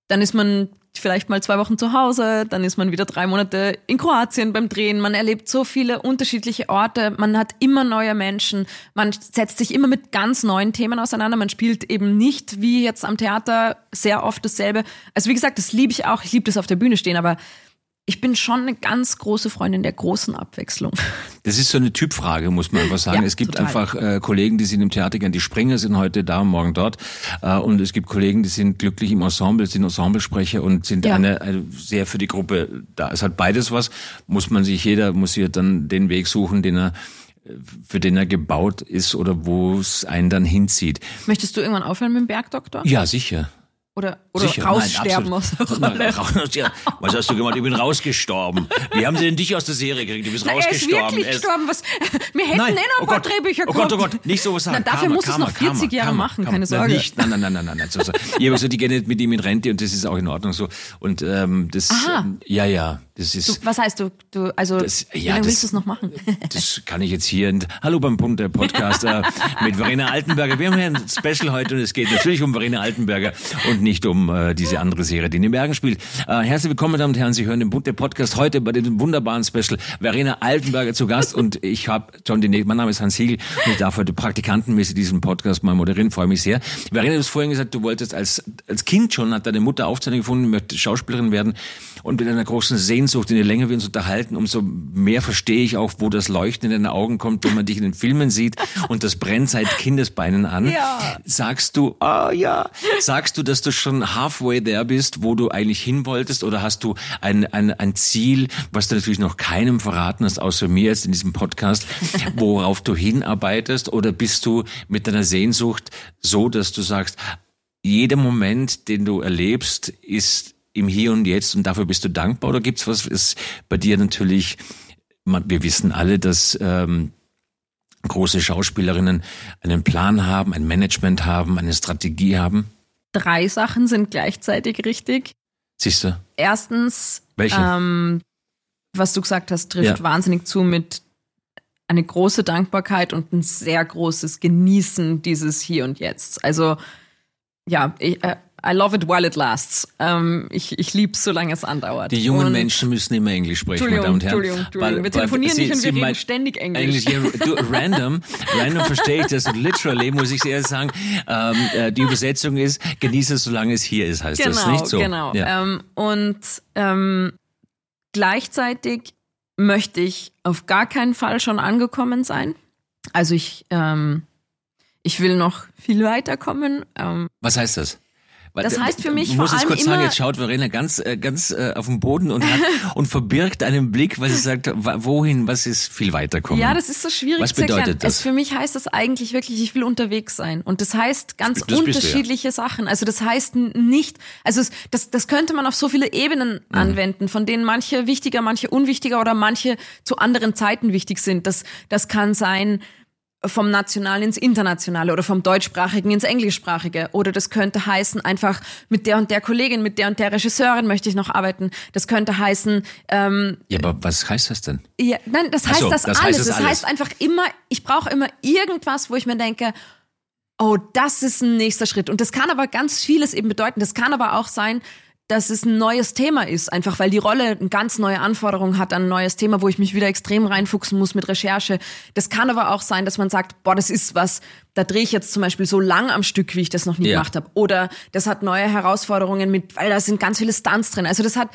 [SPEAKER 2] Dann ist man vielleicht mal zwei Wochen zu Hause, dann ist man wieder drei Monate in Kroatien beim Drehen. Man erlebt so viele unterschiedliche Orte, man hat immer neue Menschen, man setzt sich immer mit ganz neuen Themen auseinander. Man spielt eben nicht wie jetzt am Theater sehr oft dasselbe. Also wie gesagt, das liebe ich auch. Ich liebe das auf der Bühne stehen, aber ich bin schon eine ganz große Freundin der großen Abwechslung.
[SPEAKER 1] Das ist so eine Typfrage, muss man einfach sagen. Ja, es gibt total. einfach äh, Kollegen, die sind im Theater gern, die Springer sind heute da und morgen dort. Äh, und es gibt Kollegen, die sind glücklich im Ensemble, sind Ensemblesprecher und sind ja. eine, eine, sehr für die Gruppe da. Es hat beides was. Muss man sich, jeder muss hier dann den Weg suchen, den er für den er gebaut ist oder wo es einen dann hinzieht.
[SPEAKER 2] Möchtest du irgendwann aufhören mit dem Bergdoktor?
[SPEAKER 1] Ja, sicher.
[SPEAKER 2] Oder, oder Sicher, raussterben nein, aus der Rolle.
[SPEAKER 1] Was hast du gemacht? Ich bin rausgestorben. Wie haben sie denn dich aus der Serie gekriegt? Du bist Na, rausgestorben.
[SPEAKER 2] Er ist wirklich gestorben. Was, wir hätten nein, eh noch ein paar oh Drehbücher
[SPEAKER 1] Oh Gott, oh Gott, nicht sowas sagen.
[SPEAKER 2] Na, dafür
[SPEAKER 1] Karma,
[SPEAKER 2] muss Karma, es noch 40 Karma, Jahre machen, keine Sorge.
[SPEAKER 1] Nicht, nein, nein, nein, nein, nein. nein so, so. Ich habe so, die gehen nicht mit ihm in Rente und das ist auch in Ordnung so. Und ähm, das, Aha. ja, ja, das ist.
[SPEAKER 2] Du, was heißt du? Du, also das, ja, wie lange willst du es noch machen?
[SPEAKER 1] Das kann ich jetzt hier. Hallo beim Punkt der Podcast äh, mit Verena Altenberger. Wir haben hier ein Special heute und es geht natürlich um Verena Altenberger und nicht um äh, die diese andere Serie, die in den Bergen spielt. Äh, herzlich willkommen, meine Damen und Herren. Sie hören den Bund der Podcast heute bei dem wunderbaren Special Verena Altenberger zu Gast und ich habe John Dinet, mein Name ist Hans Hiegel und ich darf heute praktikantenmäßig diesen Podcast mal moderieren, freue mich sehr. Verena, du hast vorhin gesagt, du wolltest als, als Kind schon, hat deine Mutter Aufzeichnung gefunden, möchte Schauspielerin werden und mit einer großen Sehnsucht, je länger wir uns unterhalten, umso mehr verstehe ich auch, wo das Leuchten in deine Augen kommt, wenn man dich in den Filmen sieht und das brennt seit Kindesbeinen an. Ja. Sagst du, ah oh, ja, sagst du, dass du schon halfway there bist, wo du eigentlich hin wolltest? Oder hast du ein, ein, ein Ziel, was du natürlich noch keinem verraten hast, außer mir jetzt in diesem Podcast, worauf du hinarbeitest? Oder bist du mit deiner Sehnsucht so, dass du sagst, jeder Moment, den du erlebst, ist im Hier und Jetzt und dafür bist du dankbar? Oder gibt's was, ist bei dir natürlich, wir wissen alle, dass ähm, große Schauspielerinnen einen Plan haben, ein Management haben, eine Strategie haben?
[SPEAKER 2] Drei Sachen sind gleichzeitig richtig.
[SPEAKER 1] Siehst du?
[SPEAKER 2] Erstens,
[SPEAKER 1] Welche?
[SPEAKER 2] Ähm, was du gesagt hast, trifft ja. wahnsinnig zu mit eine große Dankbarkeit und ein sehr großes Genießen dieses Hier und Jetzt. Also ja, ich, äh, I love it while it lasts. Ähm, ich ich liebe es, solange es andauert.
[SPEAKER 1] Die jungen und Menschen müssen immer Englisch sprechen, meine Damen und Herren.
[SPEAKER 2] Entschuldigung, Entschuldigung. Wir telefonieren nicht und wir reden ständig Englisch.
[SPEAKER 1] Englisch du, random, random verstehe ich das. Und literally muss ich eher sagen, ähm, äh, die Übersetzung ist, genieße es, solange es hier ist, heißt
[SPEAKER 2] genau,
[SPEAKER 1] das nicht so.
[SPEAKER 2] Genau, ja. ähm, Und ähm, gleichzeitig möchte ich auf gar keinen Fall schon angekommen sein. Also ich, ähm, ich will noch viel weiterkommen. Ähm,
[SPEAKER 1] Was heißt das?
[SPEAKER 2] Das heißt für mich
[SPEAKER 1] ich muss
[SPEAKER 2] vor allem
[SPEAKER 1] kurz
[SPEAKER 2] immer
[SPEAKER 1] sagen, jetzt schaut Verena ganz, äh, ganz äh, auf den Boden und, hat, und verbirgt einen Blick, weil sie sagt, wohin, was ist viel weiter kommen.
[SPEAKER 2] Ja, das ist so schwierig
[SPEAKER 1] was
[SPEAKER 2] zu erklären.
[SPEAKER 1] bedeutet das?
[SPEAKER 2] Es, für mich heißt das eigentlich wirklich, ich will unterwegs sein. Und das heißt ganz
[SPEAKER 1] das
[SPEAKER 2] unterschiedliche
[SPEAKER 1] ja.
[SPEAKER 2] Sachen. Also das heißt nicht, also das, das könnte man auf so viele Ebenen mhm. anwenden, von denen manche wichtiger, manche unwichtiger oder manche zu anderen Zeiten wichtig sind. Das, das kann sein, vom Nationalen ins Internationale oder vom Deutschsprachigen ins Englischsprachige. Oder das könnte heißen, einfach mit der und der Kollegin, mit der und der Regisseurin möchte ich noch arbeiten. Das könnte heißen, ähm,
[SPEAKER 1] Ja, aber was heißt das denn?
[SPEAKER 2] ja, nein, das heißt
[SPEAKER 1] so,
[SPEAKER 2] das,
[SPEAKER 1] das heißt
[SPEAKER 2] alles.
[SPEAKER 1] das
[SPEAKER 2] das
[SPEAKER 1] alles.
[SPEAKER 2] heißt einfach immer, ich brauche immer irgendwas, wo ich mir denke, oh, das ist ein nächster Schritt. Und das kann aber ganz vieles eben bedeuten. Das kann aber auch sein, dass es ein neues Thema ist, einfach weil die Rolle eine ganz neue Anforderung hat an ein neues Thema, wo ich mich wieder extrem reinfuchsen muss mit Recherche. Das kann aber auch sein, dass man sagt, boah, das ist was, da drehe ich jetzt zum Beispiel so lang am Stück, wie ich das noch nie
[SPEAKER 1] Ja.
[SPEAKER 2] gemacht habe. Oder das hat neue Herausforderungen mit, weil da sind ganz viele Stunts drin. Also das hat,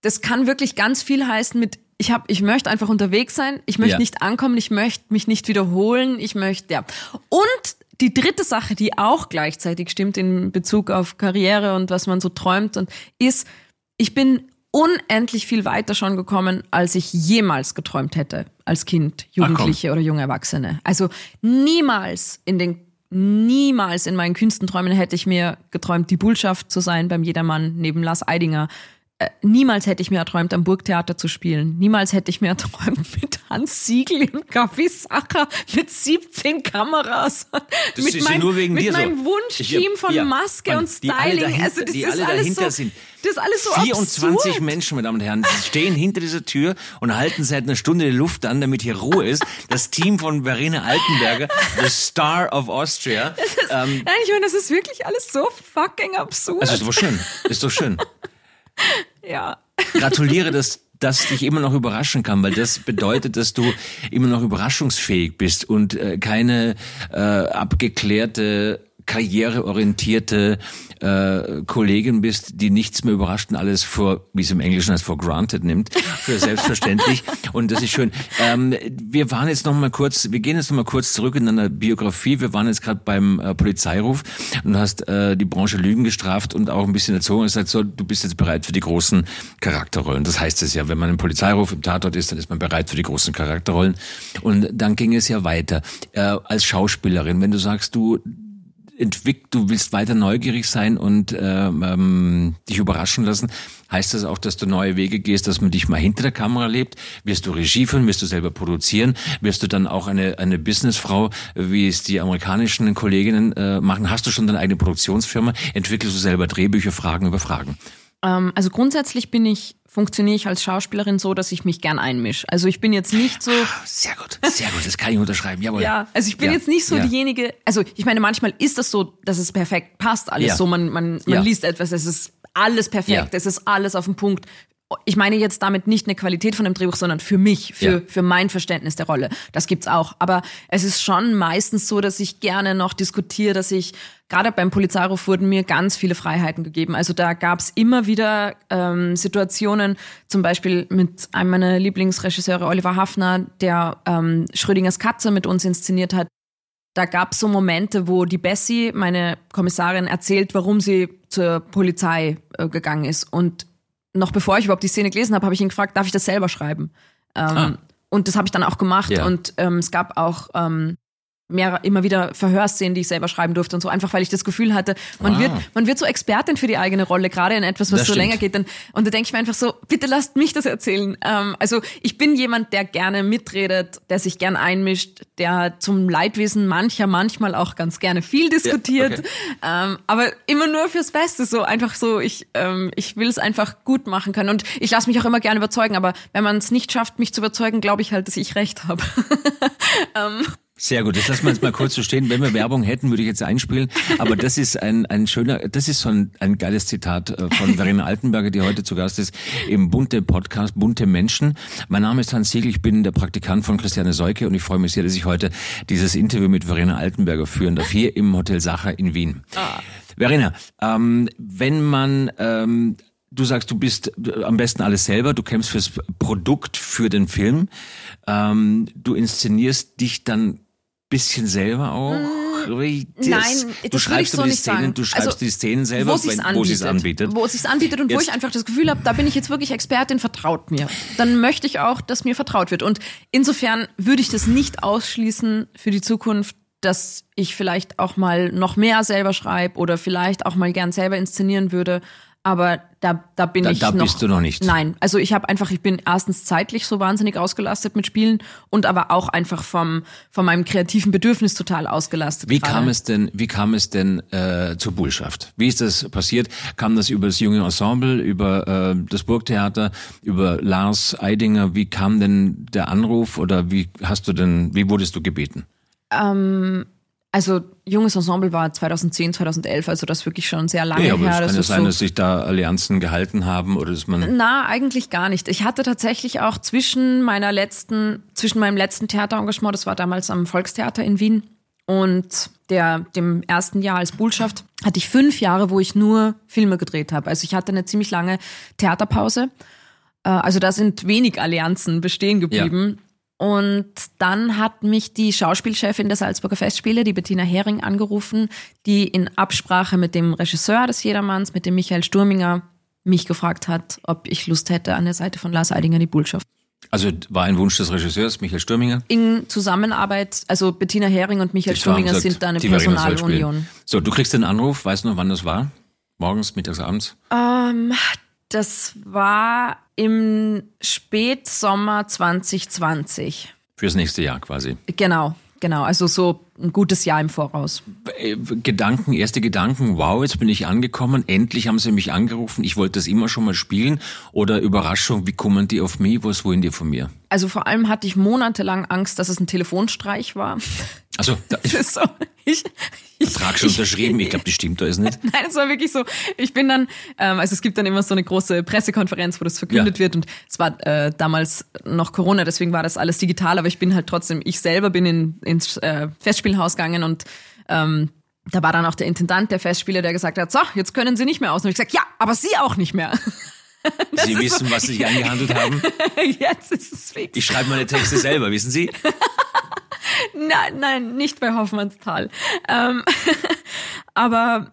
[SPEAKER 2] das kann wirklich ganz viel heißen mit, ich hab, ich möchte einfach unterwegs sein, ich möchte
[SPEAKER 1] Ja.
[SPEAKER 2] nicht ankommen, ich möchte mich nicht wiederholen, ich möchte, ja. Und die dritte Sache, die auch gleichzeitig stimmt in Bezug auf Karriere und was man so träumt und ist, ich bin unendlich viel weiter schon gekommen, als ich jemals geträumt hätte als Kind, Jugendliche oder junge Erwachsene. Also niemals in den niemals in meinen kühnsten Träumen hätte ich mir geträumt, die Bullschaft zu sein beim Jedermann neben Lars Eidinger. Äh, niemals hätte ich mir erträumt, am Burgtheater zu spielen. Niemals hätte ich mir erträumt, mit Hans Siegel im Café Sacher mit 17 Kameras.
[SPEAKER 1] Das
[SPEAKER 2] mit
[SPEAKER 1] ist ja nur wegen
[SPEAKER 2] mit
[SPEAKER 1] dir so.
[SPEAKER 2] meinem Wunschteam
[SPEAKER 1] Ich-
[SPEAKER 2] von
[SPEAKER 1] ja,
[SPEAKER 2] Maske und Styling.
[SPEAKER 1] dahinter-
[SPEAKER 2] also das
[SPEAKER 1] die
[SPEAKER 2] ist
[SPEAKER 1] alle
[SPEAKER 2] alles so,
[SPEAKER 1] sind.
[SPEAKER 2] Das ist alles so
[SPEAKER 1] 24
[SPEAKER 2] absurd.
[SPEAKER 1] Menschen, meine Damen und Herren, die stehen hinter dieser Tür und halten seit einer Stunde die Luft an, damit hier Ruhe ist. Das Team von Verena Altenberger, the Star of Austria. Ähm,
[SPEAKER 2] Nein, ich meine, das ist wirklich alles so fucking absurd.
[SPEAKER 1] also ist doch schön. Ist doch schön.
[SPEAKER 2] Ja.
[SPEAKER 1] Gratuliere, dass das dich immer noch überraschen kann, weil das bedeutet, dass du immer noch überraschungsfähig bist und äh, keine äh, abgeklärte karriereorientierte äh, Kollegin bist, die nichts mehr überrascht und alles vor, wie es im Englischen heißt, for granted nimmt, für selbstverständlich. und das ist schön. Ähm, wir waren jetzt noch mal kurz, wir gehen jetzt noch mal kurz zurück in deiner Biografie. Wir waren jetzt gerade beim äh, Polizeiruf und du hast äh, die Branche Lügen gestraft und auch ein bisschen erzogen und gesagt, so, du bist jetzt bereit für die großen Charakterrollen. Das heißt es ja, wenn man im Polizeiruf im Tatort ist, dann ist man bereit für die großen Charakterrollen. Und dann ging es ja weiter. Äh, als Schauspielerin, wenn du sagst, du entwick, du willst weiter neugierig sein und ähm, ähm, dich überraschen lassen, heißt das auch, dass du neue Wege gehst, dass man dich mal hinter der Kamera lebt? Wirst du Regie führen? Wirst du selber produzieren? Wirst du dann auch eine, eine Businessfrau, wie es die amerikanischen Kolleginnen äh, machen? Hast du schon deine eigene Produktionsfirma? Entwickelst du selber Drehbücher, Fragen über Fragen?
[SPEAKER 2] Ähm, also grundsätzlich bin ich, funktioniere ich als Schauspielerin so, dass ich mich gern einmische. Also ich bin jetzt nicht so,
[SPEAKER 1] Sehr gut, sehr gut, das kann ich unterschreiben, jawohl.
[SPEAKER 2] ja, also ich bin
[SPEAKER 1] Ja,
[SPEAKER 2] jetzt nicht so
[SPEAKER 1] ja.
[SPEAKER 2] diejenige, also ich meine, manchmal ist das so, dass es perfekt passt, alles
[SPEAKER 1] Ja.
[SPEAKER 2] so, man, man, man liest etwas, es ist alles perfekt, es ist alles auf den Punkt. Ich meine jetzt damit nicht eine Qualität von dem Drehbuch, sondern für mich, für, für mein Verständnis der Rolle. Das gibt's auch. Aber es ist schon meistens so, dass ich gerne noch diskutiere, dass ich, gerade beim Polizeiruf wurden mir ganz viele Freiheiten gegeben. Also da gab's immer wieder ähm, Situationen, zum Beispiel mit einem meiner Lieblingsregisseure, Oliver Hafner, der ähm, Schrödingers Katze mit uns inszeniert hat. Da gab's so Momente, wo die Bessie, meine Kommissarin, erzählt, warum sie zur Polizei äh, gegangen ist. Und noch bevor ich überhaupt die Szene gelesen habe, habe ich ihn gefragt, darf ich das selber schreiben? Ähm,
[SPEAKER 1] Ah.
[SPEAKER 2] Und das habe ich dann auch gemacht.
[SPEAKER 1] Ja.
[SPEAKER 2] Und ähm, es gab auch ähm, mehr, immer wieder Verhörszenen, die ich selber schreiben durfte und so, einfach weil ich das Gefühl hatte, man,
[SPEAKER 1] Ah.
[SPEAKER 2] wird, man wird so Expertin für die eigene Rolle, gerade in etwas, was
[SPEAKER 1] Das
[SPEAKER 2] so
[SPEAKER 1] stimmt.
[SPEAKER 2] länger geht. Dann, und da denke ich mir einfach so, bitte lasst mich das erzählen. Ähm, also ich bin jemand, der gerne mitredet, der sich gern einmischt, der zum Leidwesen mancher manchmal auch ganz gerne viel diskutiert,
[SPEAKER 1] okay.
[SPEAKER 2] ähm, aber immer nur fürs Beste, so einfach so, ich, ähm, ich will es einfach gut machen können und ich lasse mich auch immer gerne überzeugen, aber wenn man es nicht schafft, mich zu überzeugen, glaube ich halt, dass ich recht habe.
[SPEAKER 1] Sehr gut, das lassen wir jetzt mal kurz so stehen. Wenn wir Werbung hätten, würde ich jetzt einspielen. Aber das ist ein, ein schöner, das ist so ein, ein geiles Zitat äh, von Verena Altenberger, die heute zu Gast ist im Bunte Podcast, Bunte Menschen. Mein Name ist Hans Siegel, ich bin der Praktikant von Christiane Seuke und ich freue mich sehr, dass ich heute dieses Interview mit Verena Altenberger führen darf, hier im Hotel Sacher in Wien. Verena, ähm, wenn man ähm, Du sagst, du bist am besten alles selber, du kämpfst fürs Produkt, für den Film. Ähm, du inszenierst dich dann bisschen selber auch? Das-
[SPEAKER 2] Mm, Nein,
[SPEAKER 1] du
[SPEAKER 2] das
[SPEAKER 1] schreibst
[SPEAKER 2] so
[SPEAKER 1] die Szenen, du schreibst
[SPEAKER 2] Also,
[SPEAKER 1] die Szenen selber,
[SPEAKER 2] wo
[SPEAKER 1] wo sie es anbietet.
[SPEAKER 2] Wo es sich anbietet und wo
[SPEAKER 1] Jetzt-
[SPEAKER 2] ich einfach das Gefühl habe, da bin ich jetzt wirklich Expertin, vertraut mir. Dann möchte ich auch, dass mir vertraut wird. Und insofern würde ich das nicht ausschließen für die Zukunft, dass ich vielleicht auch mal noch mehr selber schreibe oder vielleicht auch mal gern selber inszenieren würde. Aber da, da bin
[SPEAKER 1] Da-
[SPEAKER 2] ich
[SPEAKER 1] da
[SPEAKER 2] noch.
[SPEAKER 1] bist du noch nicht.
[SPEAKER 2] Nein, also ich habe einfach, ich bin erstens zeitlich so wahnsinnig ausgelastet mit Spielen und aber auch einfach vom von meinem kreativen Bedürfnis total ausgelastet.
[SPEAKER 1] Wie
[SPEAKER 2] gerade.
[SPEAKER 1] kam es denn, wie kam es denn äh, zur Bullschaft? Wie ist das passiert? Kam das über das junge Ensemble, über äh, das Burgtheater, über Lars Eidinger? Wie kam denn der Anruf oder wie hast du denn, wie wurdest du gebeten?
[SPEAKER 2] Ähm, also junges Ensemble war 2010, 2011, also das wirklich schon sehr lange
[SPEAKER 1] Ja, aber
[SPEAKER 2] her.
[SPEAKER 1] es kann ja sein,
[SPEAKER 2] so,
[SPEAKER 1] dass sich da Allianzen gehalten haben oder dass man
[SPEAKER 2] Na, eigentlich gar nicht. Ich hatte tatsächlich auch zwischen meiner letzten, zwischen meinem letzten Theaterengagement, das war damals am Volkstheater in Wien, und der, dem ersten Jahr als Bullschaft, hatte ich fünf Jahre, wo ich nur Filme gedreht habe. Also ich hatte eine ziemlich lange Theaterpause. Äh, Also da sind wenig Allianzen bestehen geblieben. Und dann hat mich die Schauspielchefin der Salzburger Festspiele, die Bettina Hering, angerufen, die in Absprache mit dem Regisseur des Jedermanns, mit dem Michael Sturminger, mich gefragt hat, ob ich Lust hätte, an der Seite von Lars Eidinger die Bullschaft.
[SPEAKER 1] Also war ein Wunsch des Regisseurs, Michael Stürminger.
[SPEAKER 2] In Zusammenarbeit, also Bettina Hering und Michael
[SPEAKER 1] gesagt,
[SPEAKER 2] sind da eine Personalunion.
[SPEAKER 1] So, du kriegst den Anruf, weißt du noch, wann das war? Morgens, mittags, abends?
[SPEAKER 2] Ähm, das war im Spätsommer 2020.
[SPEAKER 1] Fürs nächste Jahr quasi.
[SPEAKER 2] Genau, genau. Also so ein gutes Jahr im Voraus.
[SPEAKER 1] Äh, Gedanken, erste Gedanken, wow, jetzt bin ich angekommen, endlich haben sie mich angerufen, ich wollte das immer schon mal spielen. Oder Überraschung, wie kommen die auf mich, was wollen die von mir?
[SPEAKER 2] Also vor allem hatte ich monatelang Angst, dass es ein Telefonstreich war.
[SPEAKER 1] Also, da, ich
[SPEAKER 2] Das ist so, ich, ich,
[SPEAKER 1] Vertrag schon unterschrieben, ich glaube, das stimmt da ist nicht.
[SPEAKER 2] Nein, es war wirklich so. Ich bin dann, ähm, also es gibt dann immer so eine große Pressekonferenz, wo das verkündet
[SPEAKER 1] Ja.
[SPEAKER 2] wird und es war äh, damals noch Corona, deswegen war das alles digital, aber ich bin halt trotzdem, ich selber bin in, ins äh, Festspielhaus gegangen und ähm, da war dann auch der Intendant der Festspiele, der gesagt hat, so, jetzt können Sie nicht mehr aus. Und ich gesagt, ja, aber Sie auch nicht mehr.
[SPEAKER 1] Sie wissen, was Sie sich eingehandelt haben.
[SPEAKER 2] jetzt ist es fix.
[SPEAKER 1] Ich schreibe meine Texte selber, wissen Sie?
[SPEAKER 2] Nein, nein, nicht bei Hoffmannsthal. Ähm, aber,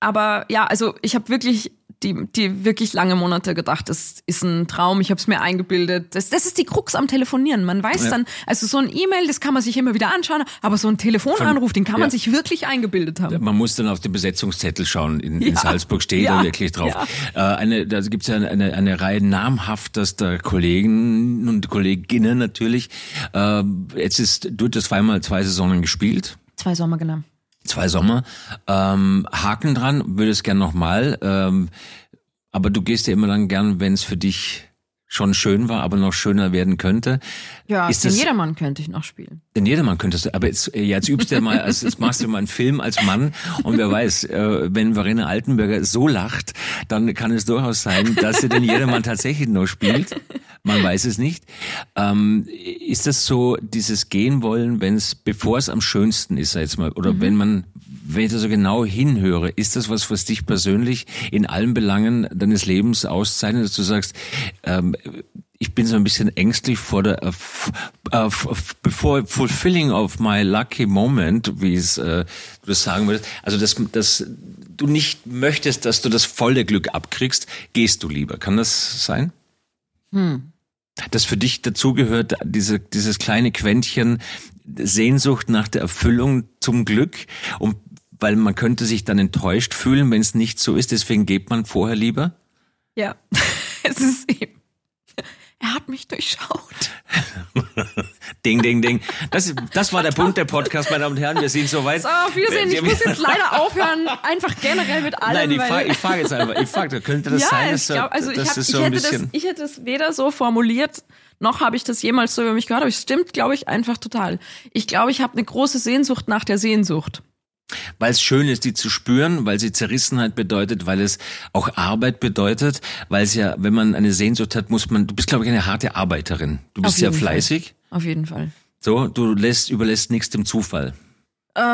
[SPEAKER 2] aber ja, also ich habe wirklich die, die wirklich lange Monate gedacht, das ist ein Traum, ich habe es mir eingebildet. Das, das ist die Krux am Telefonieren. Man weiß
[SPEAKER 1] Ja.
[SPEAKER 2] dann, also so ein E-Mail, das kann man sich immer wieder anschauen, aber so ein Telefonanruf, den kann man
[SPEAKER 1] ja.
[SPEAKER 2] sich wirklich eingebildet haben.
[SPEAKER 1] Man muss dann auf den Besetzungszettel schauen. In, in
[SPEAKER 2] Ja.
[SPEAKER 1] Salzburg steht
[SPEAKER 2] Ja.
[SPEAKER 1] da wirklich drauf. Äh, eine, da gibt es ja eine, eine, eine Reihe namhaftester Kollegen und Kolleginnen natürlich. Äh, jetzt ist, du hast das zweimal zwei Saisonen gespielt.
[SPEAKER 2] Zwei Sommer, genau.
[SPEAKER 1] Zwei Sommer. Ähm, Haken dran, würde es gern nochmal. Ähm, aber du gehst ja immer dann gern, wenn es für dich schon schön war, aber noch schöner werden könnte.
[SPEAKER 2] Ja,
[SPEAKER 1] Ist
[SPEAKER 2] den
[SPEAKER 1] das-
[SPEAKER 2] Jedermann könnte ich noch spielen.
[SPEAKER 1] Denn jedermann könntest du, aber jetzt, äh, jetzt übst du ja mal, also jetzt machst du mal einen Film als Mann und wer weiß, äh, wenn Verena Altenberger so lacht, dann kann es durchaus sein, dass sie den jedermann tatsächlich noch spielt. Man weiß es nicht. Ähm, ist das so, dieses Gehen wollen, wenn es, bevor es am schönsten ist, jetzt mal, oder wenn man, wenn ich da so genau hinhöre, ist das was, was dich persönlich in allen Belangen deines Lebens auszeichnet, dass du sagst, ähm, ich bin so ein bisschen ängstlich vor der äh, äh, before fulfilling of my lucky moment, wie es äh, du das sagen würdest. Also dass, dass du nicht möchtest, dass du das volle Glück abkriegst, gehst du lieber. Kann das sein? Dass für dich dazugehört, diese, dieses kleine Quäntchen Sehnsucht nach der Erfüllung zum Glück und weil man könnte sich dann enttäuscht fühlen, wenn es nicht so ist, deswegen geht man vorher lieber?
[SPEAKER 2] Ja, es ist eben. Er hat mich durchschaut.
[SPEAKER 1] Ding, ding, ding. Das, das war der Punkt der Podcast, meine Damen und Herren. Wir sind soweit.
[SPEAKER 2] So, auf Wiedersehen. Ich
[SPEAKER 1] Wir-
[SPEAKER 2] muss jetzt leider aufhören, einfach generell mit allem.
[SPEAKER 1] Nein, ich frage frag jetzt einfach. Ich frage, könnte das
[SPEAKER 2] ja,
[SPEAKER 1] sein,
[SPEAKER 2] ich glaub, also ich, hab,
[SPEAKER 1] das
[SPEAKER 2] ich,
[SPEAKER 1] so ein
[SPEAKER 2] hätte das, ich hätte das weder so formuliert, noch habe ich das jemals so über mich gehört, aber es stimmt, glaube ich, einfach total. Ich glaube, ich habe eine große Sehnsucht nach der Sehnsucht.
[SPEAKER 1] Weil es schön ist, die zu spüren, weil sie Zerrissenheit bedeutet, weil es auch Arbeit bedeutet, weil es ja, wenn man eine Sehnsucht hat, muss man, du bist, glaube ich, eine harte Arbeiterin. Du bist sehr
[SPEAKER 2] jeden Fall.
[SPEAKER 1] fleißig.
[SPEAKER 2] Auf jeden Fall.
[SPEAKER 1] So, du lässt, überlässt nichts dem Zufall.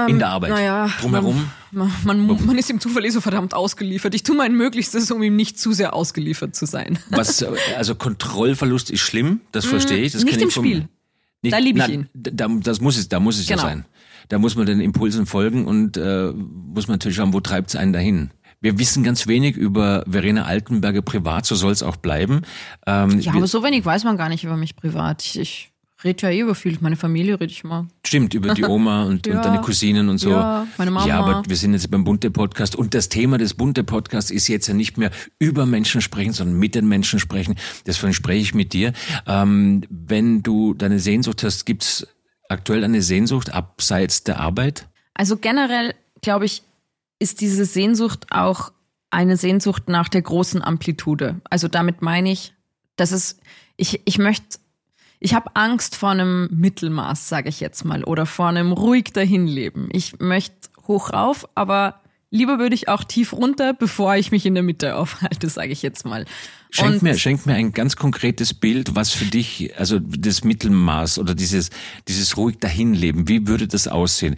[SPEAKER 1] In der Arbeit.
[SPEAKER 2] Ähm, Naja,
[SPEAKER 1] Drumherum.
[SPEAKER 2] Man, man, man ist dem Zufall eh so verdammt ausgeliefert. Ich tue mein Möglichstes, um ihm nicht zu sehr ausgeliefert zu sein.
[SPEAKER 1] Was, also Kontrollverlust ist schlimm, das verstehe ich. Das
[SPEAKER 2] Mm, nicht im
[SPEAKER 1] ich vom-
[SPEAKER 2] Spiel.
[SPEAKER 1] Nicht,
[SPEAKER 2] Da lieb ich
[SPEAKER 1] nein,
[SPEAKER 2] ihn.
[SPEAKER 1] Da, das muss es, da muss es
[SPEAKER 2] Genau.
[SPEAKER 1] ja sein. Da muss man den Impulsen folgen und äh, muss man natürlich schauen, wo treibt's einen dahin. Wir wissen ganz wenig über Verena Altenberger privat, so soll es auch bleiben. Ähm,
[SPEAKER 2] Ja, aber so wenig weiß man gar nicht über mich privat. Ich, ich rede ja eh über viel. Meine Familie rede ich mal.
[SPEAKER 1] Stimmt, über die Oma und,
[SPEAKER 2] Ja.
[SPEAKER 1] und deine Cousinen und so.
[SPEAKER 2] Ja, meine Mama.
[SPEAKER 1] Ja, aber wir sind jetzt beim Bunte-Podcast und das Thema des Bunte-Podcasts ist jetzt ja nicht mehr über Menschen sprechen, sondern mit den Menschen sprechen. Deswegen spreche ich mit dir. Ähm, wenn du deine Sehnsucht hast, gibt's aktuell eine Sehnsucht abseits der Arbeit?
[SPEAKER 2] Also generell, glaube ich, ist diese Sehnsucht auch eine Sehnsucht nach der großen Amplitude. Also damit meine ich, dass es, ich, ich möchte, ich habe Angst vor einem Mittelmaß, sage ich jetzt mal, oder vor einem ruhig dahinleben. Ich möchte hoch rauf, aber lieber würde ich auch tief runter, bevor ich mich in der Mitte aufhalte, sage ich jetzt mal.
[SPEAKER 1] Schenk
[SPEAKER 2] Und-
[SPEAKER 1] mir, schenk mir ein ganz konkretes Bild, was für dich, also das Mittelmaß oder dieses, dieses ruhig dahinleben, wie würde das aussehen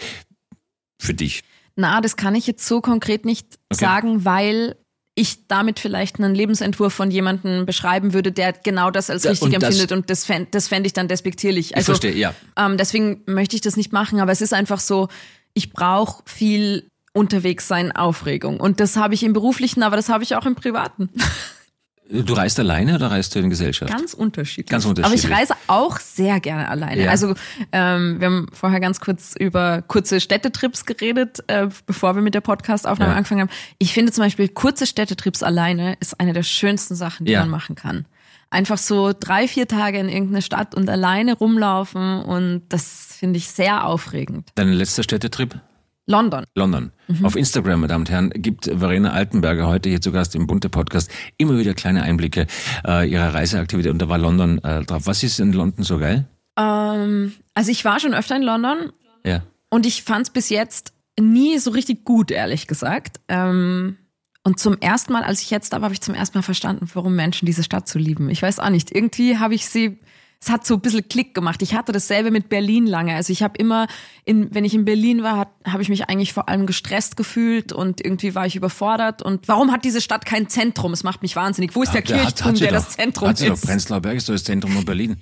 [SPEAKER 1] für dich?
[SPEAKER 2] Na, das kann ich jetzt so konkret nicht
[SPEAKER 1] Okay.
[SPEAKER 2] sagen, weil ich damit vielleicht einen Lebensentwurf von jemandem beschreiben würde, der genau das als
[SPEAKER 1] Ja,
[SPEAKER 2] richtig
[SPEAKER 1] und das-
[SPEAKER 2] empfindet und das fände das fänd ich dann despektierlich.
[SPEAKER 1] Ich
[SPEAKER 2] Also
[SPEAKER 1] verstehe, ja.
[SPEAKER 2] ähm, deswegen möchte ich das nicht machen, aber es ist einfach so, ich brauche viel unterwegs sein, Aufregung. Und das habe ich im beruflichen, aber das habe ich auch im privaten.
[SPEAKER 1] Du reist alleine oder reist du in Gesellschaft?
[SPEAKER 2] Ganz unterschiedlich.
[SPEAKER 1] Ganz
[SPEAKER 2] Aber
[SPEAKER 1] unterschiedlich.
[SPEAKER 2] ich reise auch sehr gerne alleine.
[SPEAKER 1] Ja.
[SPEAKER 2] Also ähm, wir haben vorher ganz kurz über kurze Städtetrips geredet, äh, bevor wir mit der Podcastaufnahme
[SPEAKER 1] Ja.
[SPEAKER 2] angefangen haben. Ich finde zum Beispiel kurze Städtetrips alleine ist eine der schönsten Sachen, die
[SPEAKER 1] Ja.
[SPEAKER 2] man machen kann. Einfach so drei, vier Tage in irgendeine Stadt und alleine rumlaufen und das finde ich sehr aufregend.
[SPEAKER 1] Dein letzter Städtetrip?
[SPEAKER 2] London.
[SPEAKER 1] London. Auf Instagram, meine Damen und Herren, gibt Verena Altenberger heute hier zu Gast im Bunte Podcast immer wieder kleine Einblicke äh, ihrer Reiseaktivität und da war London äh, drauf. Was ist in London so geil?
[SPEAKER 2] Ähm, also ich war schon öfter in London
[SPEAKER 1] Ja.
[SPEAKER 2] Und ich fand es bis jetzt nie so richtig gut, ehrlich gesagt. Ähm, und zum ersten Mal, als ich jetzt da war, habe ich zum ersten Mal verstanden, warum Menschen diese Stadt so lieben. Ich weiß auch nicht. Irgendwie habe ich sie, es hat so ein bisschen Klick gemacht. Ich hatte dasselbe mit Berlin lange. Also ich habe immer, in, wenn ich in Berlin war, hat- habe ich mich eigentlich vor allem gestresst gefühlt und irgendwie war ich überfordert. Und warum hat diese Stadt kein Zentrum? Es macht mich wahnsinnig. Wo ist der
[SPEAKER 1] Der hat-
[SPEAKER 2] Kirchturm,
[SPEAKER 1] hat sie
[SPEAKER 2] der
[SPEAKER 1] doch.
[SPEAKER 2] das Zentrum
[SPEAKER 1] hat sie doch.
[SPEAKER 2] ist?
[SPEAKER 1] Prenzlauer Berg ist doch das Zentrum von Berlin.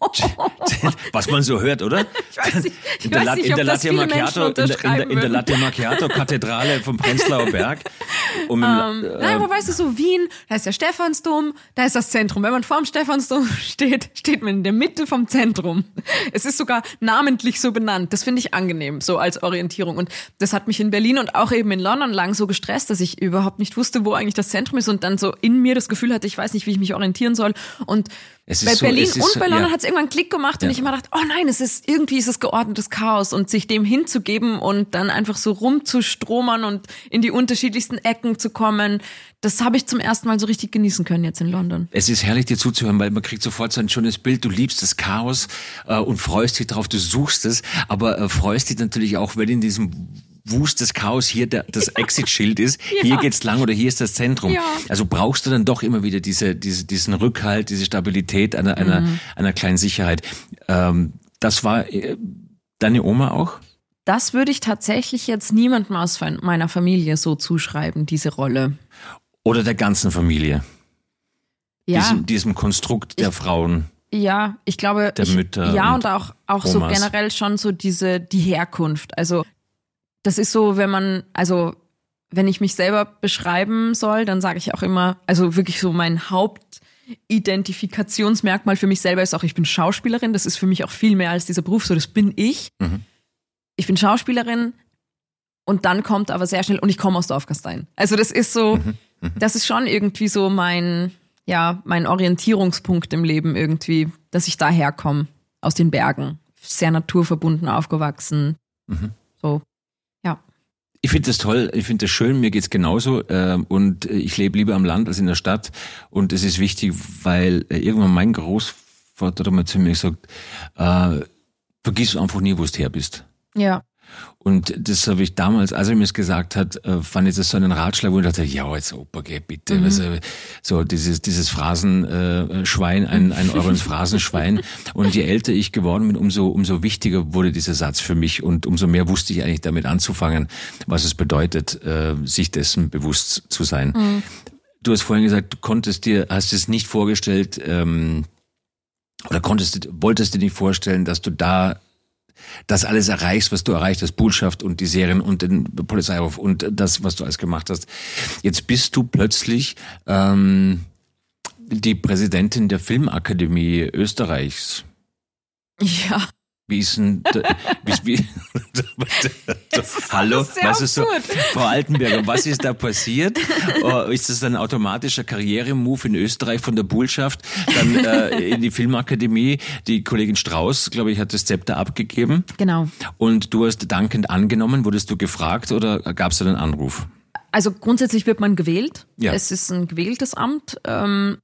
[SPEAKER 1] Was man so hört, oder?
[SPEAKER 2] Ich weiß nicht, ich
[SPEAKER 1] in der,
[SPEAKER 2] weiß
[SPEAKER 1] La-
[SPEAKER 2] nicht,
[SPEAKER 1] in
[SPEAKER 2] ob
[SPEAKER 1] der
[SPEAKER 2] das
[SPEAKER 1] Latte Macchiato, in der, in der,
[SPEAKER 2] unterschreiben
[SPEAKER 1] in der
[SPEAKER 2] würden.
[SPEAKER 1] Latte Macchiato Kathedrale vom Prenzlauer Berg. Mit,
[SPEAKER 2] Ähm,
[SPEAKER 1] äh,
[SPEAKER 2] nein, aber weißt du, so Wien, da ist der Stephansdom, da ist das Zentrum. Wenn man vorm Stephansdom steht, steht man in der Mitte vom Zentrum. Es ist sogar namentlich so benannt. Das finde ich angenehm, so als Orientierung. Und das hat mich in Berlin und auch eben in London lang so gestresst, dass ich überhaupt nicht wusste, wo eigentlich das Zentrum ist und dann so in mir das Gefühl hatte, ich weiß nicht, wie ich mich orientieren soll. Und
[SPEAKER 1] Es ist
[SPEAKER 2] bei
[SPEAKER 1] so-
[SPEAKER 2] Berlin
[SPEAKER 1] es ist
[SPEAKER 2] und
[SPEAKER 1] so-
[SPEAKER 2] bei London
[SPEAKER 1] ja.
[SPEAKER 2] hat es irgendwann einen Klick gemacht
[SPEAKER 1] Ja.
[SPEAKER 2] und ich immer dachte, oh nein, es ist irgendwie ist es geordnetes Chaos und sich dem hinzugeben und dann einfach so rumzustromern und in die unterschiedlichsten Ecken zu kommen, das habe ich zum ersten Mal so richtig genießen können jetzt in London.
[SPEAKER 1] Es ist herrlich, dir zuzuhören, weil man kriegt sofort so ein schönes Bild. Du liebst das Chaos äh, und freust dich drauf, du suchst es, aber äh, freust dich natürlich auch, wenn in diesem Wust des Chaos hier der, das Exit-Schild ist. Hier geht's lang oder hier ist das Zentrum.
[SPEAKER 2] Ja.
[SPEAKER 1] Also brauchst du dann doch immer wieder diese, diese, diesen Rückhalt, diese Stabilität einer, einer,
[SPEAKER 2] Mhm.
[SPEAKER 1] einer kleinen Sicherheit. Ähm, das war äh, deine Oma auch?
[SPEAKER 2] Das würde ich tatsächlich jetzt niemandem aus meiner Familie so zuschreiben, diese Rolle.
[SPEAKER 1] Oder der ganzen Familie?
[SPEAKER 2] Ja,
[SPEAKER 1] Diesem, diesem Konstrukt der Frauen.
[SPEAKER 2] ja, ich glaube,
[SPEAKER 1] Der
[SPEAKER 2] ich,
[SPEAKER 1] Mütter
[SPEAKER 2] ja
[SPEAKER 1] und
[SPEAKER 2] und auch auch so generell schon so diese die Herkunft. Also das ist so, wenn man also wenn ich mich selber beschreiben soll, dann sage ich auch immer, also wirklich so mein Hauptidentifikationsmerkmal für mich selber ist auch, ich bin Schauspielerin. Das ist für mich auch viel mehr als dieser Beruf. So, das bin ich.
[SPEAKER 1] Mhm.
[SPEAKER 2] Ich bin Schauspielerin und dann kommt aber sehr schnell und ich komme aus Dorfgastein. Also das ist so,
[SPEAKER 1] Mhm.
[SPEAKER 2] das ist schon irgendwie so mein, ja, mein Orientierungspunkt im Leben irgendwie, dass ich daher komme, aus den Bergen. Sehr naturverbunden aufgewachsen.
[SPEAKER 1] Mhm. Ich finde das toll, ich finde das schön, mir geht's genauso ähm, und äh, ich lebe lieber am Land als in der Stadt und es ist wichtig, weil äh, irgendwann mein Großvater mal zu mir gesagt, äh, vergiss einfach nie, wo du her bist.
[SPEAKER 2] Ja.
[SPEAKER 1] Und das habe ich damals, als er mir das gesagt hat, äh, fand ich das so einen Ratschlag, wo ich dachte, ja, jetzt Opa, geh bitte.
[SPEAKER 2] Mhm.
[SPEAKER 1] Äh, so dieses, dieses Phrasenschwein, äh, ein, ein Euro ins Phrasenschwein. Und je älter ich geworden bin, umso, umso wichtiger wurde dieser Satz für mich und umso mehr wusste ich eigentlich damit anzufangen, was es bedeutet, äh, sich dessen bewusst zu sein.
[SPEAKER 2] Mhm.
[SPEAKER 1] Du hast vorhin gesagt, du konntest dir, hast es nicht vorgestellt, ähm, oder konntest, wolltest dir nicht vorstellen, dass du da das alles erreichst, was du erreicht hast, Bullschaft und die Serien und den Polizeiruf und das, was du alles gemacht hast. Jetzt bist du plötzlich ähm, die Präsidentin der Filmakademie Österreichs.
[SPEAKER 2] Ja.
[SPEAKER 1] Wie ist denn, da, wie, wie, Hallo, was ist so. Frau Altenberger, was ist da passiert? Oh, ist das ein automatischer Karrieremove in Österreich von der Bullschaft, dann äh, in die Filmakademie? Die Kollegin Strauß, glaube ich, hat das Zepter abgegeben.
[SPEAKER 2] Genau.
[SPEAKER 1] Und du hast dankend angenommen, wurdest du gefragt oder gab es da einen Anruf?
[SPEAKER 2] Also grundsätzlich wird man gewählt.
[SPEAKER 1] Ja.
[SPEAKER 2] Es ist ein gewähltes Amt. Ähm,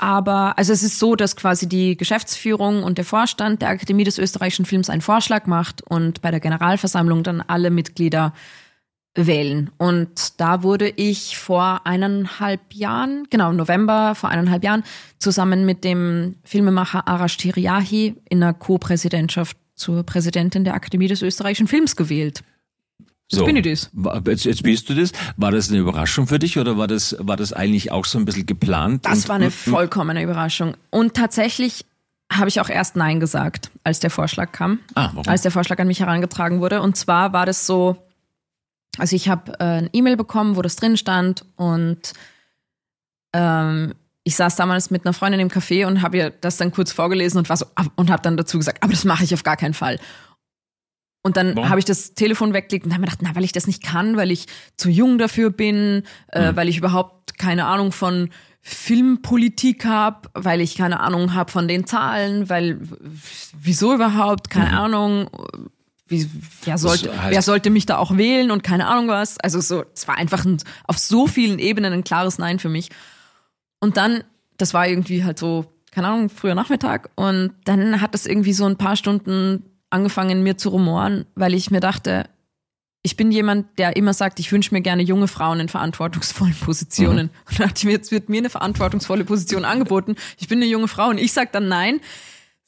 [SPEAKER 2] aber also es ist so, dass quasi die Geschäftsführung und der Vorstand der Akademie des österreichischen Films einen Vorschlag macht und bei der Generalversammlung dann alle Mitglieder wählen. Und da wurde ich vor eineinhalb Jahren, genau im November vor eineinhalb Jahren, zusammen mit dem Filmemacher Arash Tiriahi in einer Co-Präsidentschaft zur Präsidentin der Akademie des österreichischen Films gewählt. Jetzt bin ich das.
[SPEAKER 1] War- Jetzt, jetzt bist du das. War das eine Überraschung für dich oder war das, war das eigentlich auch so ein bisschen geplant?
[SPEAKER 2] Das
[SPEAKER 1] Und-
[SPEAKER 2] war eine vollkommene Überraschung. Und tatsächlich habe ich auch erst Nein gesagt, als der Vorschlag kam,
[SPEAKER 1] Ah, warum?
[SPEAKER 2] als der Vorschlag an mich herangetragen wurde. Und zwar war das so, also ich habe äh, ein E-Mail bekommen, wo das drin stand und ähm, ich saß damals mit einer Freundin im Café und habe ihr das dann kurz vorgelesen und war so und habe dann dazu gesagt, aber das mache ich auf gar keinen Fall. Und dann habe ich das Telefon weggelegt und habe mir gedacht, na, weil ich das nicht kann, weil ich zu jung dafür bin, äh,
[SPEAKER 1] Mhm.
[SPEAKER 2] weil ich überhaupt keine Ahnung von Filmpolitik habe, weil ich keine Ahnung habe von den Zahlen, weil wieso überhaupt, keine Ahnung, wie, wer, sollte,
[SPEAKER 1] heißt-
[SPEAKER 2] wer sollte mich da auch wählen und keine Ahnung was. Also so, es war einfach ein, auf so vielen Ebenen ein klares Nein für mich. Und dann, das war irgendwie halt so, keine Ahnung, früher Nachmittag. Und dann hat es irgendwie so ein paar Stunden angefangen, mir zu rumoren, weil ich mir dachte, ich bin jemand, der immer sagt, ich wünsche mir gerne junge Frauen in verantwortungsvollen Positionen. Und da dachte ich mir, jetzt wird mir eine verantwortungsvolle Position angeboten. Ich bin eine junge Frau und ich sage dann nein.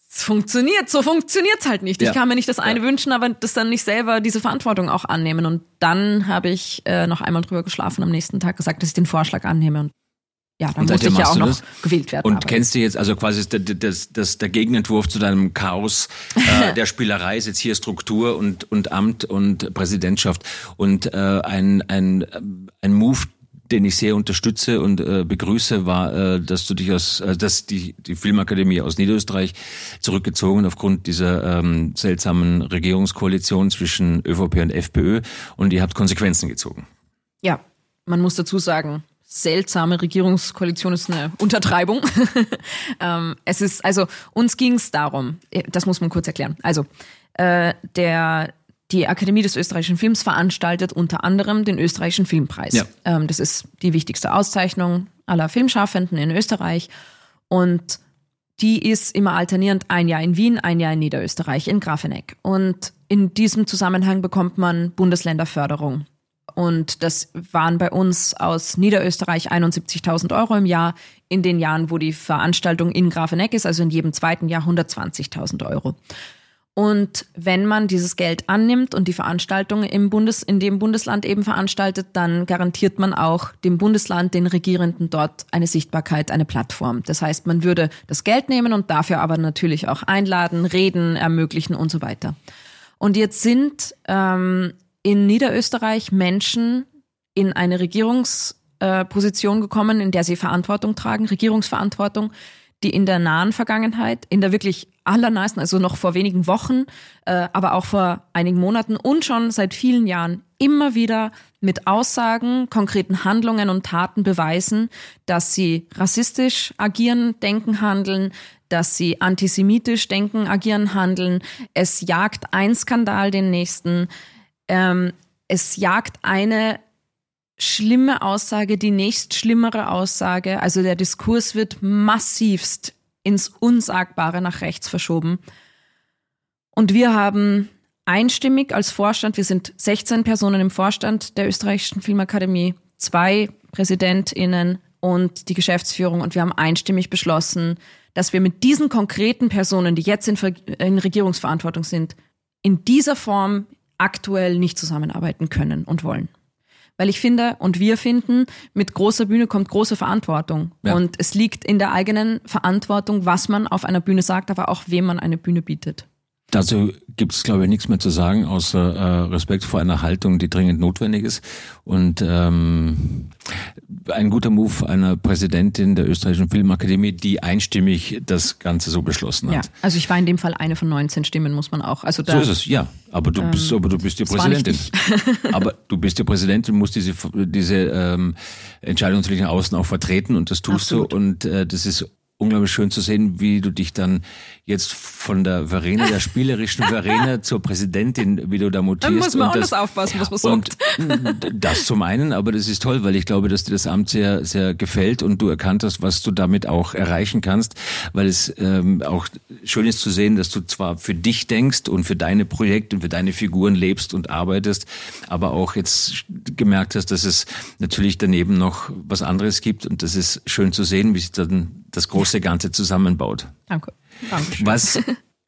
[SPEAKER 2] Es funktioniert, so funktioniert's halt nicht.
[SPEAKER 1] Ja.
[SPEAKER 2] Ich kann mir nicht das eine wünschen, aber das dann nicht selber diese Verantwortung auch annehmen. Und dann habe ich äh, noch einmal drüber geschlafen am nächsten Tag gesagt, dass ich den Vorschlag annehme. Und ja, dann
[SPEAKER 1] Und
[SPEAKER 2] musste ich ja auch noch
[SPEAKER 1] das?
[SPEAKER 2] gewählt werden.
[SPEAKER 1] Und
[SPEAKER 2] aber-
[SPEAKER 1] kennst du jetzt, also quasi das, das, das, der Gegenentwurf zu deinem Chaos äh, der Spielerei ist jetzt hier Struktur und, und Amt und Präsidentschaft und äh, ein, ein, ein Move, den ich sehr unterstütze und äh, begrüße, war, äh, dass du dich aus, äh, dass die, die Filmakademie aus Niederösterreich zurückgezogen aufgrund dieser ähm, seltsamen Regierungskoalition zwischen ÖVP und FPÖ und ihr habt Konsequenzen gezogen.
[SPEAKER 2] Ja, man muss dazu sagen, seltsame Regierungskoalition ist eine Untertreibung. ähm, es ist, also uns ging es darum, äh, das muss man kurz erklären. Also äh, der die Akademie des österreichischen Films veranstaltet unter anderem den österreichischen Filmpreis.
[SPEAKER 1] Ja.
[SPEAKER 2] Ähm, das ist die wichtigste Auszeichnung aller Filmschaffenden in Österreich und die ist immer alternierend ein Jahr in Wien, ein Jahr in Niederösterreich, in Grafeneck. Und in diesem Zusammenhang bekommt man Bundesländerförderung. Und das waren bei uns aus Niederösterreich 71.000 Euro im Jahr. In den Jahren, wo die Veranstaltung in Grafeneck ist, also in jedem zweiten Jahr 120.000 Euro. Und wenn man dieses Geld annimmt und die Veranstaltung im Bundes, in dem Bundesland eben veranstaltet, dann garantiert man auch dem Bundesland, den Regierenden dort eine Sichtbarkeit, eine Plattform. Das heißt, man würde das Geld nehmen und dafür aber natürlich auch einladen, reden, ermöglichen und so weiter. Und jetzt sind ähm, in Niederösterreich Menschen in eine Regierungsposition gekommen, in der sie Verantwortung tragen, Regierungsverantwortung, die in der nahen Vergangenheit, in der wirklich allernahesten, also noch vor wenigen Wochen, äh, aber auch vor einigen Monaten und schon seit vielen Jahren immer wieder mit Aussagen, konkreten Handlungen und Taten beweisen, dass sie rassistisch agieren, denken, handeln, dass sie antisemitisch denken, agieren, handeln. Es jagt ein Skandal den nächsten. Ähm, es jagt eine schlimme Aussage, die nächst schlimmere Aussage. Also der Diskurs wird massivst ins Unsagbare nach rechts verschoben. Und wir haben einstimmig als Vorstand, wir sind 16 Personen im Vorstand der österreichischen Filmakademie, zwei PräsidentInnen und die Geschäftsführung und wir haben einstimmig beschlossen, dass wir mit diesen konkreten Personen, die jetzt in, in Regierungsverantwortung sind, in dieser Form aktuell nicht zusammenarbeiten können und wollen. Weil ich finde und wir finden, mit großer Bühne kommt große Verantwortung.
[SPEAKER 1] Ja.
[SPEAKER 2] Und es liegt in der eigenen Verantwortung, was man auf einer Bühne sagt, aber auch wem man eine Bühne bietet.
[SPEAKER 1] Dazu gibt es, glaube ich, nichts mehr zu sagen, außer äh, Respekt vor einer Haltung, die dringend notwendig ist. Und ähm, ein guter Move einer Präsidentin der österreichischen Filmakademie, die einstimmig das Ganze so beschlossen
[SPEAKER 2] Ja,
[SPEAKER 1] hat.
[SPEAKER 2] also ich war in dem Fall eine von 19 Stimmen, muss man auch. Also da,
[SPEAKER 1] So ist es, ja. Aber du bist, aber du bist die
[SPEAKER 2] Ähm,
[SPEAKER 1] Präsidentin. aber du bist die Präsidentin, musst diese diese ähm, Entscheidung natürlich nach außen auch vertreten und das tust
[SPEAKER 2] Absolut.
[SPEAKER 1] du. Und äh, das ist unglaublich schön zu sehen, wie du dich dann jetzt von der Verena, der spielerischen Verena zur Präsidentin, wie du da mutierst.
[SPEAKER 2] Da muss man
[SPEAKER 1] und
[SPEAKER 2] anders aufpassen, was man
[SPEAKER 1] und das zum einen, aber das ist toll, weil ich glaube, dass dir das Amt sehr, sehr gefällt und du erkannt hast, was du damit auch erreichen kannst, weil es ähm, auch schön ist zu sehen, dass du zwar für dich denkst und für deine Projekte und für deine Figuren lebst und arbeitest, aber auch jetzt gemerkt hast, dass es natürlich daneben noch was anderes gibt und das ist schön zu sehen, wie sich dann das große Ganze zusammenbaut.
[SPEAKER 2] Danke. Dankeschön.
[SPEAKER 1] Was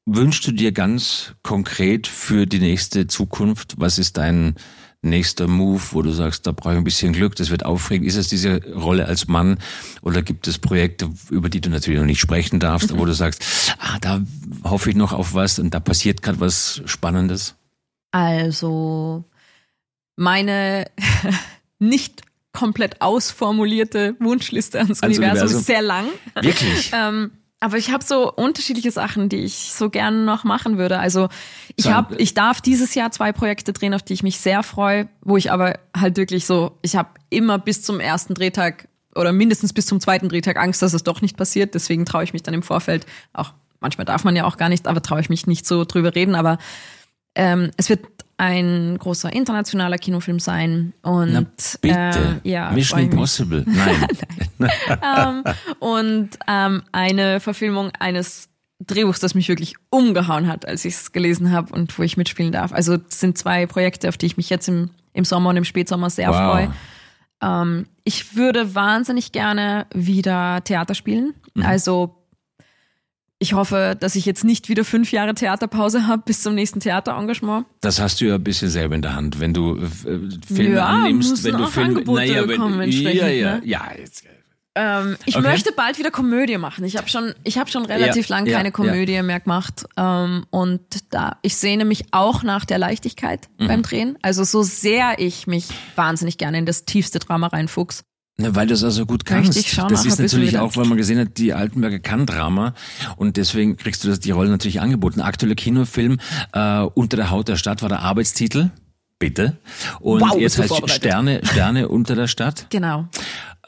[SPEAKER 1] wünschst du dir ganz konkret für die nächste Zukunft? Was ist dein nächster Move, wo du sagst, da brauche ich ein bisschen Glück, das wird aufregend? Ist es diese Rolle als Mann oder gibt es Projekte, über die du natürlich noch nicht sprechen darfst, wo du sagst, ah, da hoffe ich noch auf was und da passiert gerade was Spannendes?
[SPEAKER 2] Also meine nicht komplett ausformulierte Wunschliste ans,
[SPEAKER 1] Ans
[SPEAKER 2] Universum,
[SPEAKER 1] Universum.
[SPEAKER 2] sehr lang.
[SPEAKER 1] Wirklich?
[SPEAKER 2] Ähm, aber ich habe so unterschiedliche Sachen, die ich so gerne noch machen würde. Also ich habe, ich darf dieses Jahr zwei Projekte drehen, auf die ich mich sehr freue, wo ich aber halt wirklich so, ich habe immer bis zum ersten Drehtag oder mindestens bis zum zweiten Drehtag Angst, dass es doch nicht passiert. Deswegen traue ich mich dann im Vorfeld auch. Manchmal darf man ja auch gar nicht, aber traue ich mich nicht so drüber reden. Aber ähm, es wird ein großer internationaler Kinofilm sein und
[SPEAKER 1] Na, bitte.
[SPEAKER 2] äh, ja,
[SPEAKER 1] Mission. Impossible. Nein.
[SPEAKER 2] ähm, und ähm, eine Verfilmung eines Drehbuchs, das mich wirklich umgehauen hat, als ich es gelesen habe und wo ich mitspielen darf. Also es sind zwei Projekte, auf die ich mich jetzt im, im Sommer und im Spätsommer sehr
[SPEAKER 1] Wow.
[SPEAKER 2] freue. Ähm, ich würde wahnsinnig gerne wieder Theater spielen.
[SPEAKER 1] Mhm.
[SPEAKER 2] Also ich hoffe, dass ich jetzt nicht wieder fünf Jahre Theaterpause habe bis zum nächsten Theaterengagement.
[SPEAKER 1] Das hast du ja ein bisschen selber in der Hand, wenn du äh, Filme
[SPEAKER 2] Ja,
[SPEAKER 1] annimmst, wenn du Filme,
[SPEAKER 2] Angebote
[SPEAKER 1] naja, wenn,
[SPEAKER 2] kommen entsprechend,
[SPEAKER 1] ja, ja,
[SPEAKER 2] ne?
[SPEAKER 1] ja, jetzt,
[SPEAKER 2] Ähm, ich
[SPEAKER 1] Okay.
[SPEAKER 2] möchte bald wieder Komödie machen. Ich habe schon, ich habe schon relativ
[SPEAKER 1] Ja,
[SPEAKER 2] lang
[SPEAKER 1] ja,
[SPEAKER 2] keine Komödie mehr gemacht. Ähm, und da, ich sehne mich auch nach der Leichtigkeit
[SPEAKER 1] Mhm.
[SPEAKER 2] beim Drehen. Also so sehr ich mich wahnsinnig gerne in das tiefste Drama reinfuchs.
[SPEAKER 1] Na, weil du es also gut kannst.
[SPEAKER 2] Möchte ich schon
[SPEAKER 1] das ist natürlich auch, weil man gesehen hat, die Altenberger kann Drama und deswegen kriegst du das, die Rolle natürlich angeboten. Aktueller Kinofilm äh, Unter der Haut der Stadt war der Arbeitstitel. Bitte. Und
[SPEAKER 2] Wow,
[SPEAKER 1] jetzt heißt. Sterne, Sterne unter der Stadt.
[SPEAKER 2] Genau.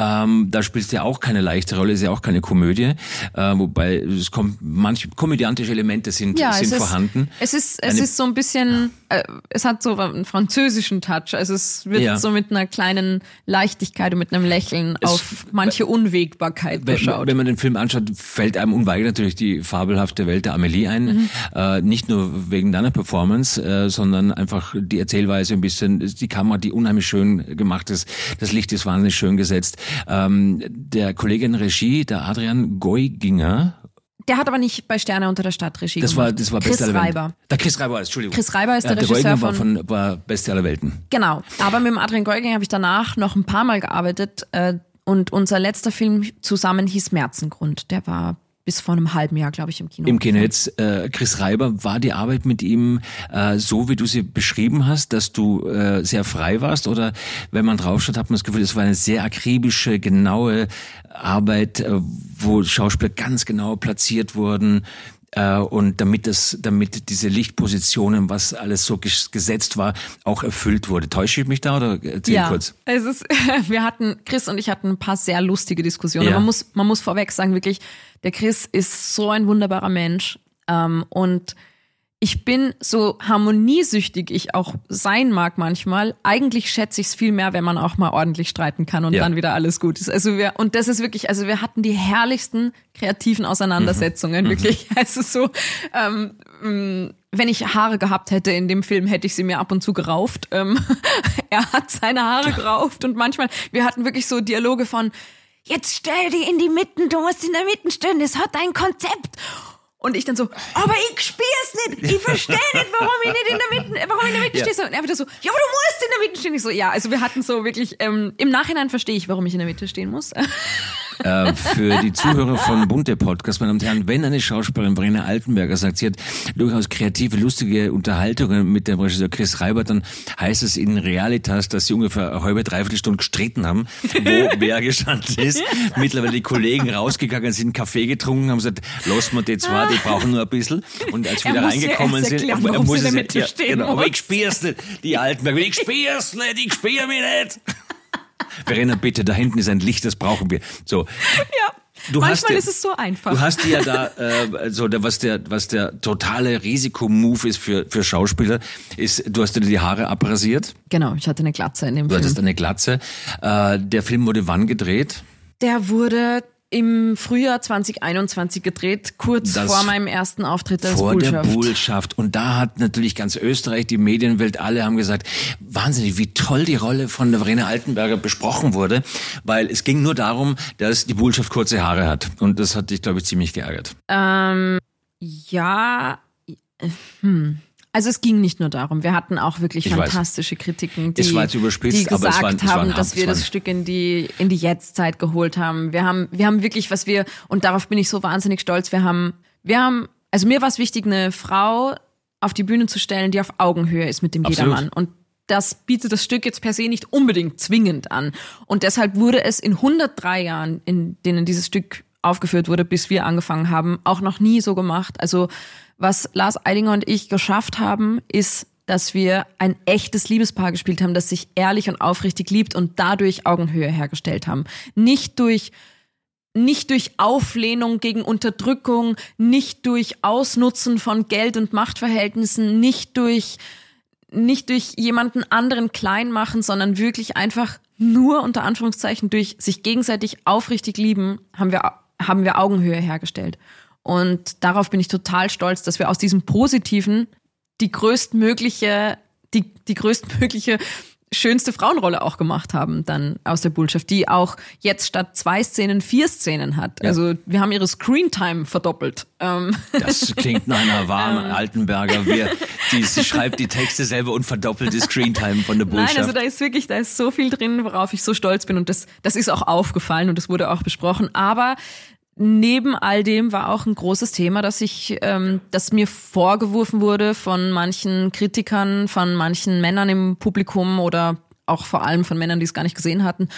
[SPEAKER 1] Ähm, da spielst du ja auch keine leichte Rolle, ist ja auch keine Komödie. Äh, wobei es kommt, manche komödiantische Elemente sind,
[SPEAKER 2] Ja,
[SPEAKER 1] sind
[SPEAKER 2] es ist,
[SPEAKER 1] vorhanden.
[SPEAKER 2] Es ist, es
[SPEAKER 1] Eine-
[SPEAKER 2] ist so ein bisschen, äh, es hat so einen französischen Touch. Also es wird
[SPEAKER 1] Ja.
[SPEAKER 2] so mit einer kleinen Leichtigkeit und mit einem Lächeln
[SPEAKER 1] Es-
[SPEAKER 2] auf manche Unwägbarkeit
[SPEAKER 1] Wenn,
[SPEAKER 2] geschaut.
[SPEAKER 1] wenn man den Film anschaut, fällt einem unweigerlich natürlich die fabelhafte Welt der Amelie ein.
[SPEAKER 2] Mhm.
[SPEAKER 1] Äh, nicht nur wegen deiner Performance, äh, sondern einfach die Erzählweise ein bisschen, die Kamera, die unheimlich schön gemacht ist. Das Licht ist wahnsinnig schön gesetzt. Ähm, der Kollege in Regie, der Adrian Geuginger,
[SPEAKER 2] Der hat aber nicht bei Sterne unter der Stadt Regie
[SPEAKER 1] das war, das war
[SPEAKER 2] Chris
[SPEAKER 1] Beste aller Welten.
[SPEAKER 2] Reiber.
[SPEAKER 1] Der Chris Reiber, Entschuldigung.
[SPEAKER 2] Chris Reiber ist
[SPEAKER 1] ja,
[SPEAKER 2] der
[SPEAKER 1] der
[SPEAKER 2] Regisseur
[SPEAKER 1] Geuginger war,
[SPEAKER 2] von-
[SPEAKER 1] von, war Beste aller Welten.
[SPEAKER 2] Genau. Aber mit dem Adrian Geuging habe ich danach noch ein paar Mal gearbeitet. Äh, und unser letzter Film zusammen hieß Märzengrund. Der war bis vor einem halben Jahr, glaube ich, im Kino.
[SPEAKER 1] Im Kino jetzt, äh, Chris Reiber, war die Arbeit mit ihm äh, so, wie du sie beschrieben hast, dass du äh, sehr frei warst? Oder wenn man draufschaut, hat man das Gefühl, es war eine sehr akribische, genaue Arbeit, äh, wo Schauspieler ganz genau platziert wurden? Äh, und damit das, damit diese Lichtpositionen, was alles so ges gesetzt war, auch erfüllt wurde. Täusche ich mich da oder erzähl
[SPEAKER 2] ja,
[SPEAKER 1] kurz?
[SPEAKER 2] es ist, wir hatten, Chris und ich hatten ein paar sehr lustige Diskussionen.
[SPEAKER 1] Ja.
[SPEAKER 2] Man muss, man muss vorweg sagen, wirklich, der Chris ist so ein wunderbarer Mensch. Ähm, und ich bin so harmoniesüchtig ich auch sein mag manchmal. Eigentlich schätze ich es viel mehr, wenn man auch mal ordentlich streiten kann und
[SPEAKER 1] Ja.
[SPEAKER 2] dann wieder alles gut ist. Also wir, und das ist wirklich, also wir hatten die herrlichsten kreativen Auseinandersetzungen, wirklich. Also so, ähm, mh, wenn ich Haare gehabt hätte in dem Film, hätte ich sie mir ab und zu gerauft. Ähm, er hat seine Haare gerauft und manchmal, wir hatten wirklich so Dialoge von, jetzt stell die in die Mitten, du musst in der Mitte stehen, das hat ein Konzept. Und ich dann so, aber ich spür's nicht, ich verstehe nicht, warum ich nicht in der Mitte, warum ich in der Mitte
[SPEAKER 1] Ja.
[SPEAKER 2] stehe. So, Und er wieder so, ja, aber du musst in der Mitte stehen. Ich so, ja, also wir hatten so wirklich, ähm, im Nachhinein verstehe ich, warum ich in der Mitte stehen muss.
[SPEAKER 1] Äh, für die Zuhörer von Bunte Podcast, meine Damen und Herren, wenn eine Schauspielerin Verena Altenberger sagt, sie hat durchaus kreative, lustige Unterhaltungen mit dem Regisseur Chris Reiber, dann heißt es in Realitas, dass sie ungefähr eine halbe, dreiviertel Stunde gestritten haben, wo wer gestanden ist. Mittlerweile die Kollegen rausgegangen sind, Kaffee getrunken, haben gesagt, lass mal die zwei, die brauchen nur ein bisschen. Und als wir
[SPEAKER 2] Er
[SPEAKER 1] wieder
[SPEAKER 2] ja
[SPEAKER 1] reingekommen
[SPEAKER 2] erst
[SPEAKER 1] sind,
[SPEAKER 2] erklären,
[SPEAKER 1] er
[SPEAKER 2] warum
[SPEAKER 1] muss
[SPEAKER 2] sie
[SPEAKER 1] es ja,
[SPEAKER 2] stehen
[SPEAKER 1] genau, aber ich spür's nicht. Die Altenberger, ich spür's nicht, ich spür mich nicht. Verena, bitte, da hinten ist ein Licht, das brauchen wir. So.
[SPEAKER 2] Ja.
[SPEAKER 1] Du
[SPEAKER 2] Manchmal
[SPEAKER 1] hast ja,
[SPEAKER 2] ist es so einfach.
[SPEAKER 1] Du hast ja da äh, so der, was der was der totale Risikomove ist für für Schauspieler ist du hast dir die Haare abrasiert,
[SPEAKER 2] genau, ich hatte eine Glatze in dem
[SPEAKER 1] du
[SPEAKER 2] Film.
[SPEAKER 1] hattest eine Glatze. Äh, der Film wurde wann gedreht?
[SPEAKER 2] Der wurde im Frühjahr 2021 gedreht, kurz
[SPEAKER 1] Das
[SPEAKER 2] vor meinem ersten Auftritt als
[SPEAKER 1] vor der
[SPEAKER 2] Bullschaft.
[SPEAKER 1] Bullschaft. Und da hat natürlich ganz Österreich, die Medienwelt, alle haben gesagt, wahnsinnig, wie toll die Rolle von der Verena Altenberger besprochen wurde, weil es ging nur darum, dass die Bullschaft kurze Haare hat. Und das hat dich, glaube ich, ziemlich geärgert.
[SPEAKER 2] Ähm, ja, hm. Also es ging nicht nur darum, wir hatten auch wirklich
[SPEAKER 1] Ich weiß.
[SPEAKER 2] fantastische Kritiken, die, die gesagt
[SPEAKER 1] waren-
[SPEAKER 2] haben, dass wir das Stück in die in die Jetztzeit geholt haben. Wir haben wir haben wirklich, was wir und darauf bin ich so wahnsinnig stolz. Wir haben wir haben also mir war es wichtig, eine Frau auf die Bühne zu stellen, die auf Augenhöhe ist mit dem
[SPEAKER 1] Absolut.
[SPEAKER 2] Jedermann und das bietet das Stück jetzt per se nicht unbedingt zwingend an. Und deshalb wurde es in 103 Jahren, in denen dieses Stück aufgeführt wurde, bis wir angefangen haben, auch noch nie so gemacht. Also was Lars Eidinger und ich geschafft haben, ist, dass wir ein echtes Liebespaar gespielt haben, das sich ehrlich und aufrichtig liebt und dadurch Augenhöhe hergestellt haben. Nicht durch nicht durch Auflehnung gegen Unterdrückung, nicht durch Ausnutzen von Geld und Machtverhältnissen, nicht durch nicht durch jemanden anderen klein machen, sondern wirklich einfach nur unter Anführungszeichen durch sich gegenseitig aufrichtig lieben, haben wir, haben wir Augenhöhe hergestellt. Und darauf bin ich total stolz, dass wir aus diesem Positiven die größtmögliche, die, die größtmögliche schönste Frauenrolle auch gemacht haben, dann aus der Bullschaft, die auch jetzt statt zwei Szenen vier Szenen hat. Also wir haben ihre Screentime verdoppelt. Ähm,
[SPEAKER 1] Das klingt nach einer wahren
[SPEAKER 2] Ähm.
[SPEAKER 1] Altenberger. Wer, die sie schreibt die Texte selber und verdoppelt die Screentime von der Bullschaft.
[SPEAKER 2] Nein, also da ist wirklich, da ist so viel drin, worauf ich so stolz bin und das, das ist auch aufgefallen und das wurde auch besprochen. Aber neben all dem war auch ein großes Thema, dass ich, ähm, dass mir vorgeworfen wurde von manchen Kritikern, von manchen Männern im Publikum oder auch vor allem von Männern, die es gar nicht gesehen hatten,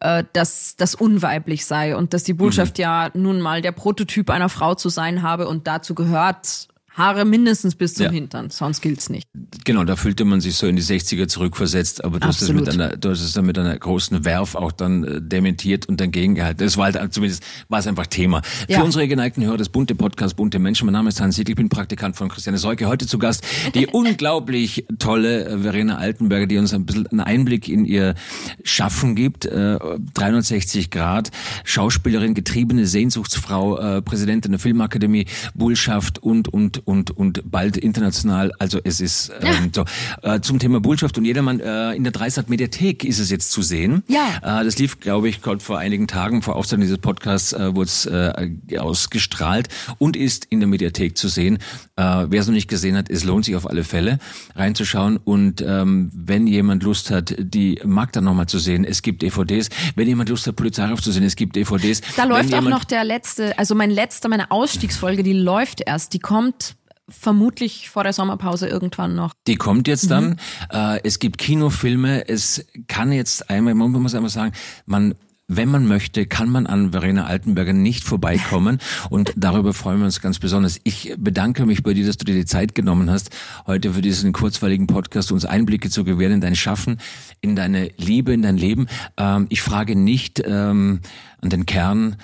[SPEAKER 2] äh, dass das unweiblich sei und dass die Botschaft ja nun mal der Prototyp einer Frau zu sein habe und dazu gehört Haare mindestens bis zum
[SPEAKER 1] Ja.
[SPEAKER 2] Hintern, sonst gilt's nicht.
[SPEAKER 1] Genau, da fühlte man sich so in die 60er zurückversetzt, aber du hast es mit
[SPEAKER 2] Absolut.
[SPEAKER 1] einer, du hast es dann mit einer großen Werf auch dann äh, dementiert und dagegen gehalten. Das war halt, zumindest war es einfach Thema.
[SPEAKER 2] Ja.
[SPEAKER 1] Für unsere geneigten Hörer des bunte Podcast, bunte Menschen. Mein Name ist Hans Siegel, ich bin Praktikant von Christiane Seuke. Heute zu Gast die unglaublich tolle äh, Verena Altenberger, die uns ein bisschen einen Einblick in ihr Schaffen gibt. Äh, 360 Grad, Schauspielerin, getriebene Sehnsuchtsfrau, äh, Präsidentin der Filmakademie, Bullschaft und, und, und, und bald international. Also es ist ähm, so. Äh, zum Thema Bullschaft und jedermann äh, in der Dreisat Mediathek ist es jetzt zu sehen.
[SPEAKER 2] Ja.
[SPEAKER 1] Äh, das lief, glaube ich, gerade vor einigen Tagen, vor Aufzeichnung dieses Podcasts, äh, wurde es äh, ausgestrahlt und ist in der Mediathek zu sehen. Äh, Wer es noch nicht gesehen hat, es lohnt sich auf alle Fälle reinzuschauen. Und ähm, wenn jemand Lust hat, die Magda nochmal zu sehen, es gibt DVDs. Wenn jemand Lust hat, Polizeiruf zu sehen, es gibt DVDs.
[SPEAKER 2] Da
[SPEAKER 1] wenn
[SPEAKER 2] läuft auch noch der letzte, also mein letzter, meine Ausstiegsfolge, die läuft erst. Die kommt vermutlich vor der Sommerpause irgendwann noch.
[SPEAKER 1] Die kommt jetzt dann.
[SPEAKER 2] Mhm.
[SPEAKER 1] Äh, es gibt Kinofilme. Es kann jetzt einmal, man muss einfach sagen, man wenn man möchte, kann man an Verena Altenberger nicht vorbeikommen und darüber freuen wir uns ganz besonders. Ich bedanke mich bei dir, dass du dir die Zeit genommen hast, heute für diesen kurzweiligen Podcast uns Einblicke zu gewähren in dein Schaffen, in deine Liebe, in dein Leben. Ähm, ich frage nicht ähm, an den Kern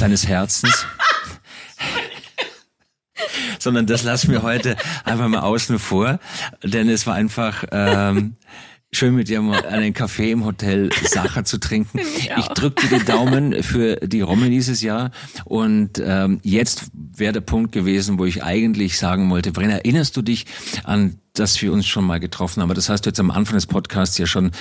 [SPEAKER 1] deines Herzens. Sondern das lassen wir heute einfach mal außen vor, denn es war einfach ähm, schön mit dir mal einen Kaffee im Hotel Sacher zu trinken. Ich drücke dir die Daumen für die Rommel dieses Jahr und ähm, jetzt wäre der Punkt gewesen, wo ich eigentlich sagen wollte, Brenner, erinnerst du dich an dass wir uns schon mal getroffen haben. Das hast du jetzt am Anfang des Podcasts ja schon,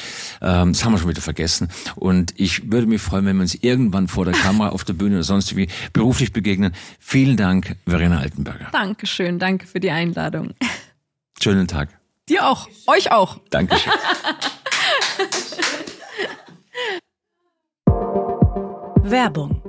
[SPEAKER 1] ähm, das haben wir schon wieder vergessen. Und ich würde mich freuen, wenn wir uns irgendwann vor der Kamera, auf der Bühne oder sonst wie beruflich begegnen. Vielen Dank, Verena Altenberger.
[SPEAKER 2] Dankeschön, danke für die Einladung.
[SPEAKER 1] Schönen Tag.
[SPEAKER 2] Dir auch, euch auch.
[SPEAKER 1] Dankeschön.
[SPEAKER 3] Werbung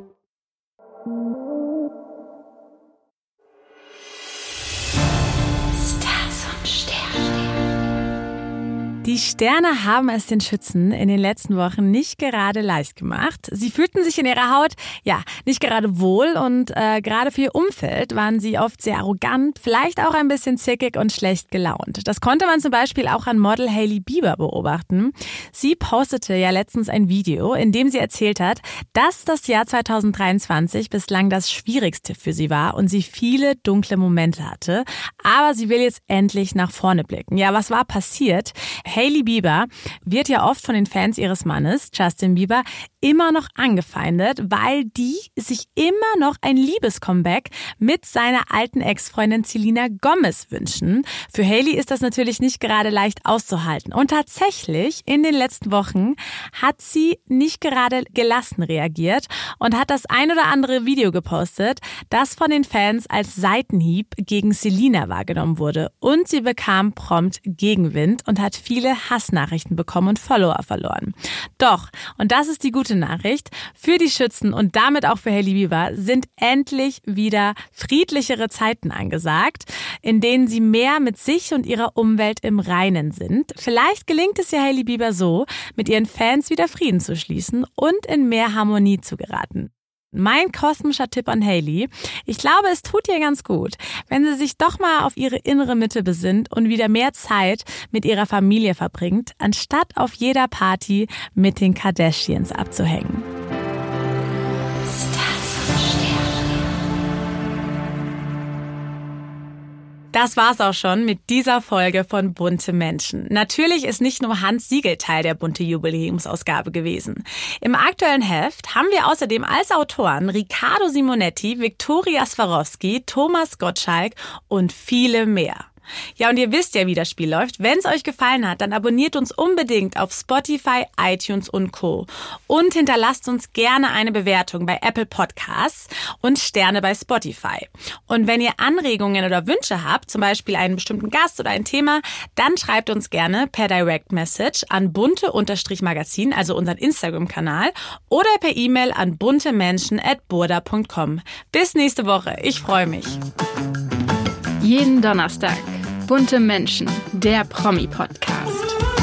[SPEAKER 3] Die Sterne haben es den Schützen in den letzten Wochen nicht gerade leicht gemacht. Sie fühlten sich in ihrer Haut, ja, nicht gerade wohl und äh, gerade für ihr Umfeld waren sie oft sehr arrogant, vielleicht auch ein bisschen zickig und schlecht gelaunt. Das konnte man zum Beispiel auch an Model Hailey Bieber beobachten. Sie postete ja letztens ein Video, in dem sie erzählt hat, dass das Jahr 2023 bislang das schwierigste für sie war und sie viele dunkle Momente hatte. Aber sie will jetzt endlich nach vorne blicken. Ja, was war passiert? Hailey Bieber wird ja oft von den Fans ihres Mannes, Justin Bieber, immer noch angefeindet, weil die sich immer noch ein Liebescomeback mit seiner alten Ex-Freundin Selena Gomez wünschen. Für Hailey ist das natürlich nicht gerade leicht auszuhalten. Und tatsächlich, in den letzten Wochen hat sie nicht gerade gelassen reagiert und hat das ein oder andere Video gepostet, das von den Fans als Seitenhieb gegen Selena wahrgenommen wurde. Und sie bekam prompt Gegenwind und hat viele Hassnachrichten bekommen und Follower verloren. Doch, und das ist die gute Nachricht, für die Schützen und damit auch für Hailey Bieber sind endlich wieder friedlichere Zeiten angesagt, in denen sie mehr mit sich und ihrer Umwelt im Reinen sind. Vielleicht gelingt es ja Hailey Bieber so, mit ihren Fans wieder Frieden zu schließen und in mehr Harmonie zu geraten. Mein kosmischer Tipp an Haley. Ich glaube, es tut ihr ganz gut, wenn sie sich doch mal auf ihre innere Mitte besinnt und wieder mehr Zeit mit ihrer Familie verbringt, anstatt auf jeder Party mit den Kardashians abzuhängen. Das war's auch schon mit dieser Folge von Bunte Menschen. Natürlich ist nicht nur Hans Siegel Teil der Bunte Jubiläumsausgabe gewesen. Im aktuellen Heft haben wir außerdem als Autoren Riccardo Simonetti, Viktoria Swarovski, Thomas Gottschalk und viele mehr. Ja, und ihr wisst ja, wie das Spiel läuft. Wenn es euch gefallen hat, dann abonniert uns unbedingt auf Spotify, iTunes und Co. Und hinterlasst uns gerne eine Bewertung bei Apple Podcasts und Sterne bei Spotify. Und wenn ihr Anregungen oder Wünsche habt, zum Beispiel einen bestimmten Gast oder ein Thema, dann schreibt uns gerne per Direct Message an bunte-magazin, also unseren Instagram-Kanal, oder per E-Mail an buntemenschen.burda.com. Bis nächste Woche. Ich freue mich.
[SPEAKER 5] Jeden Donnerstag Bunte Menschen, der Promi-Podcast.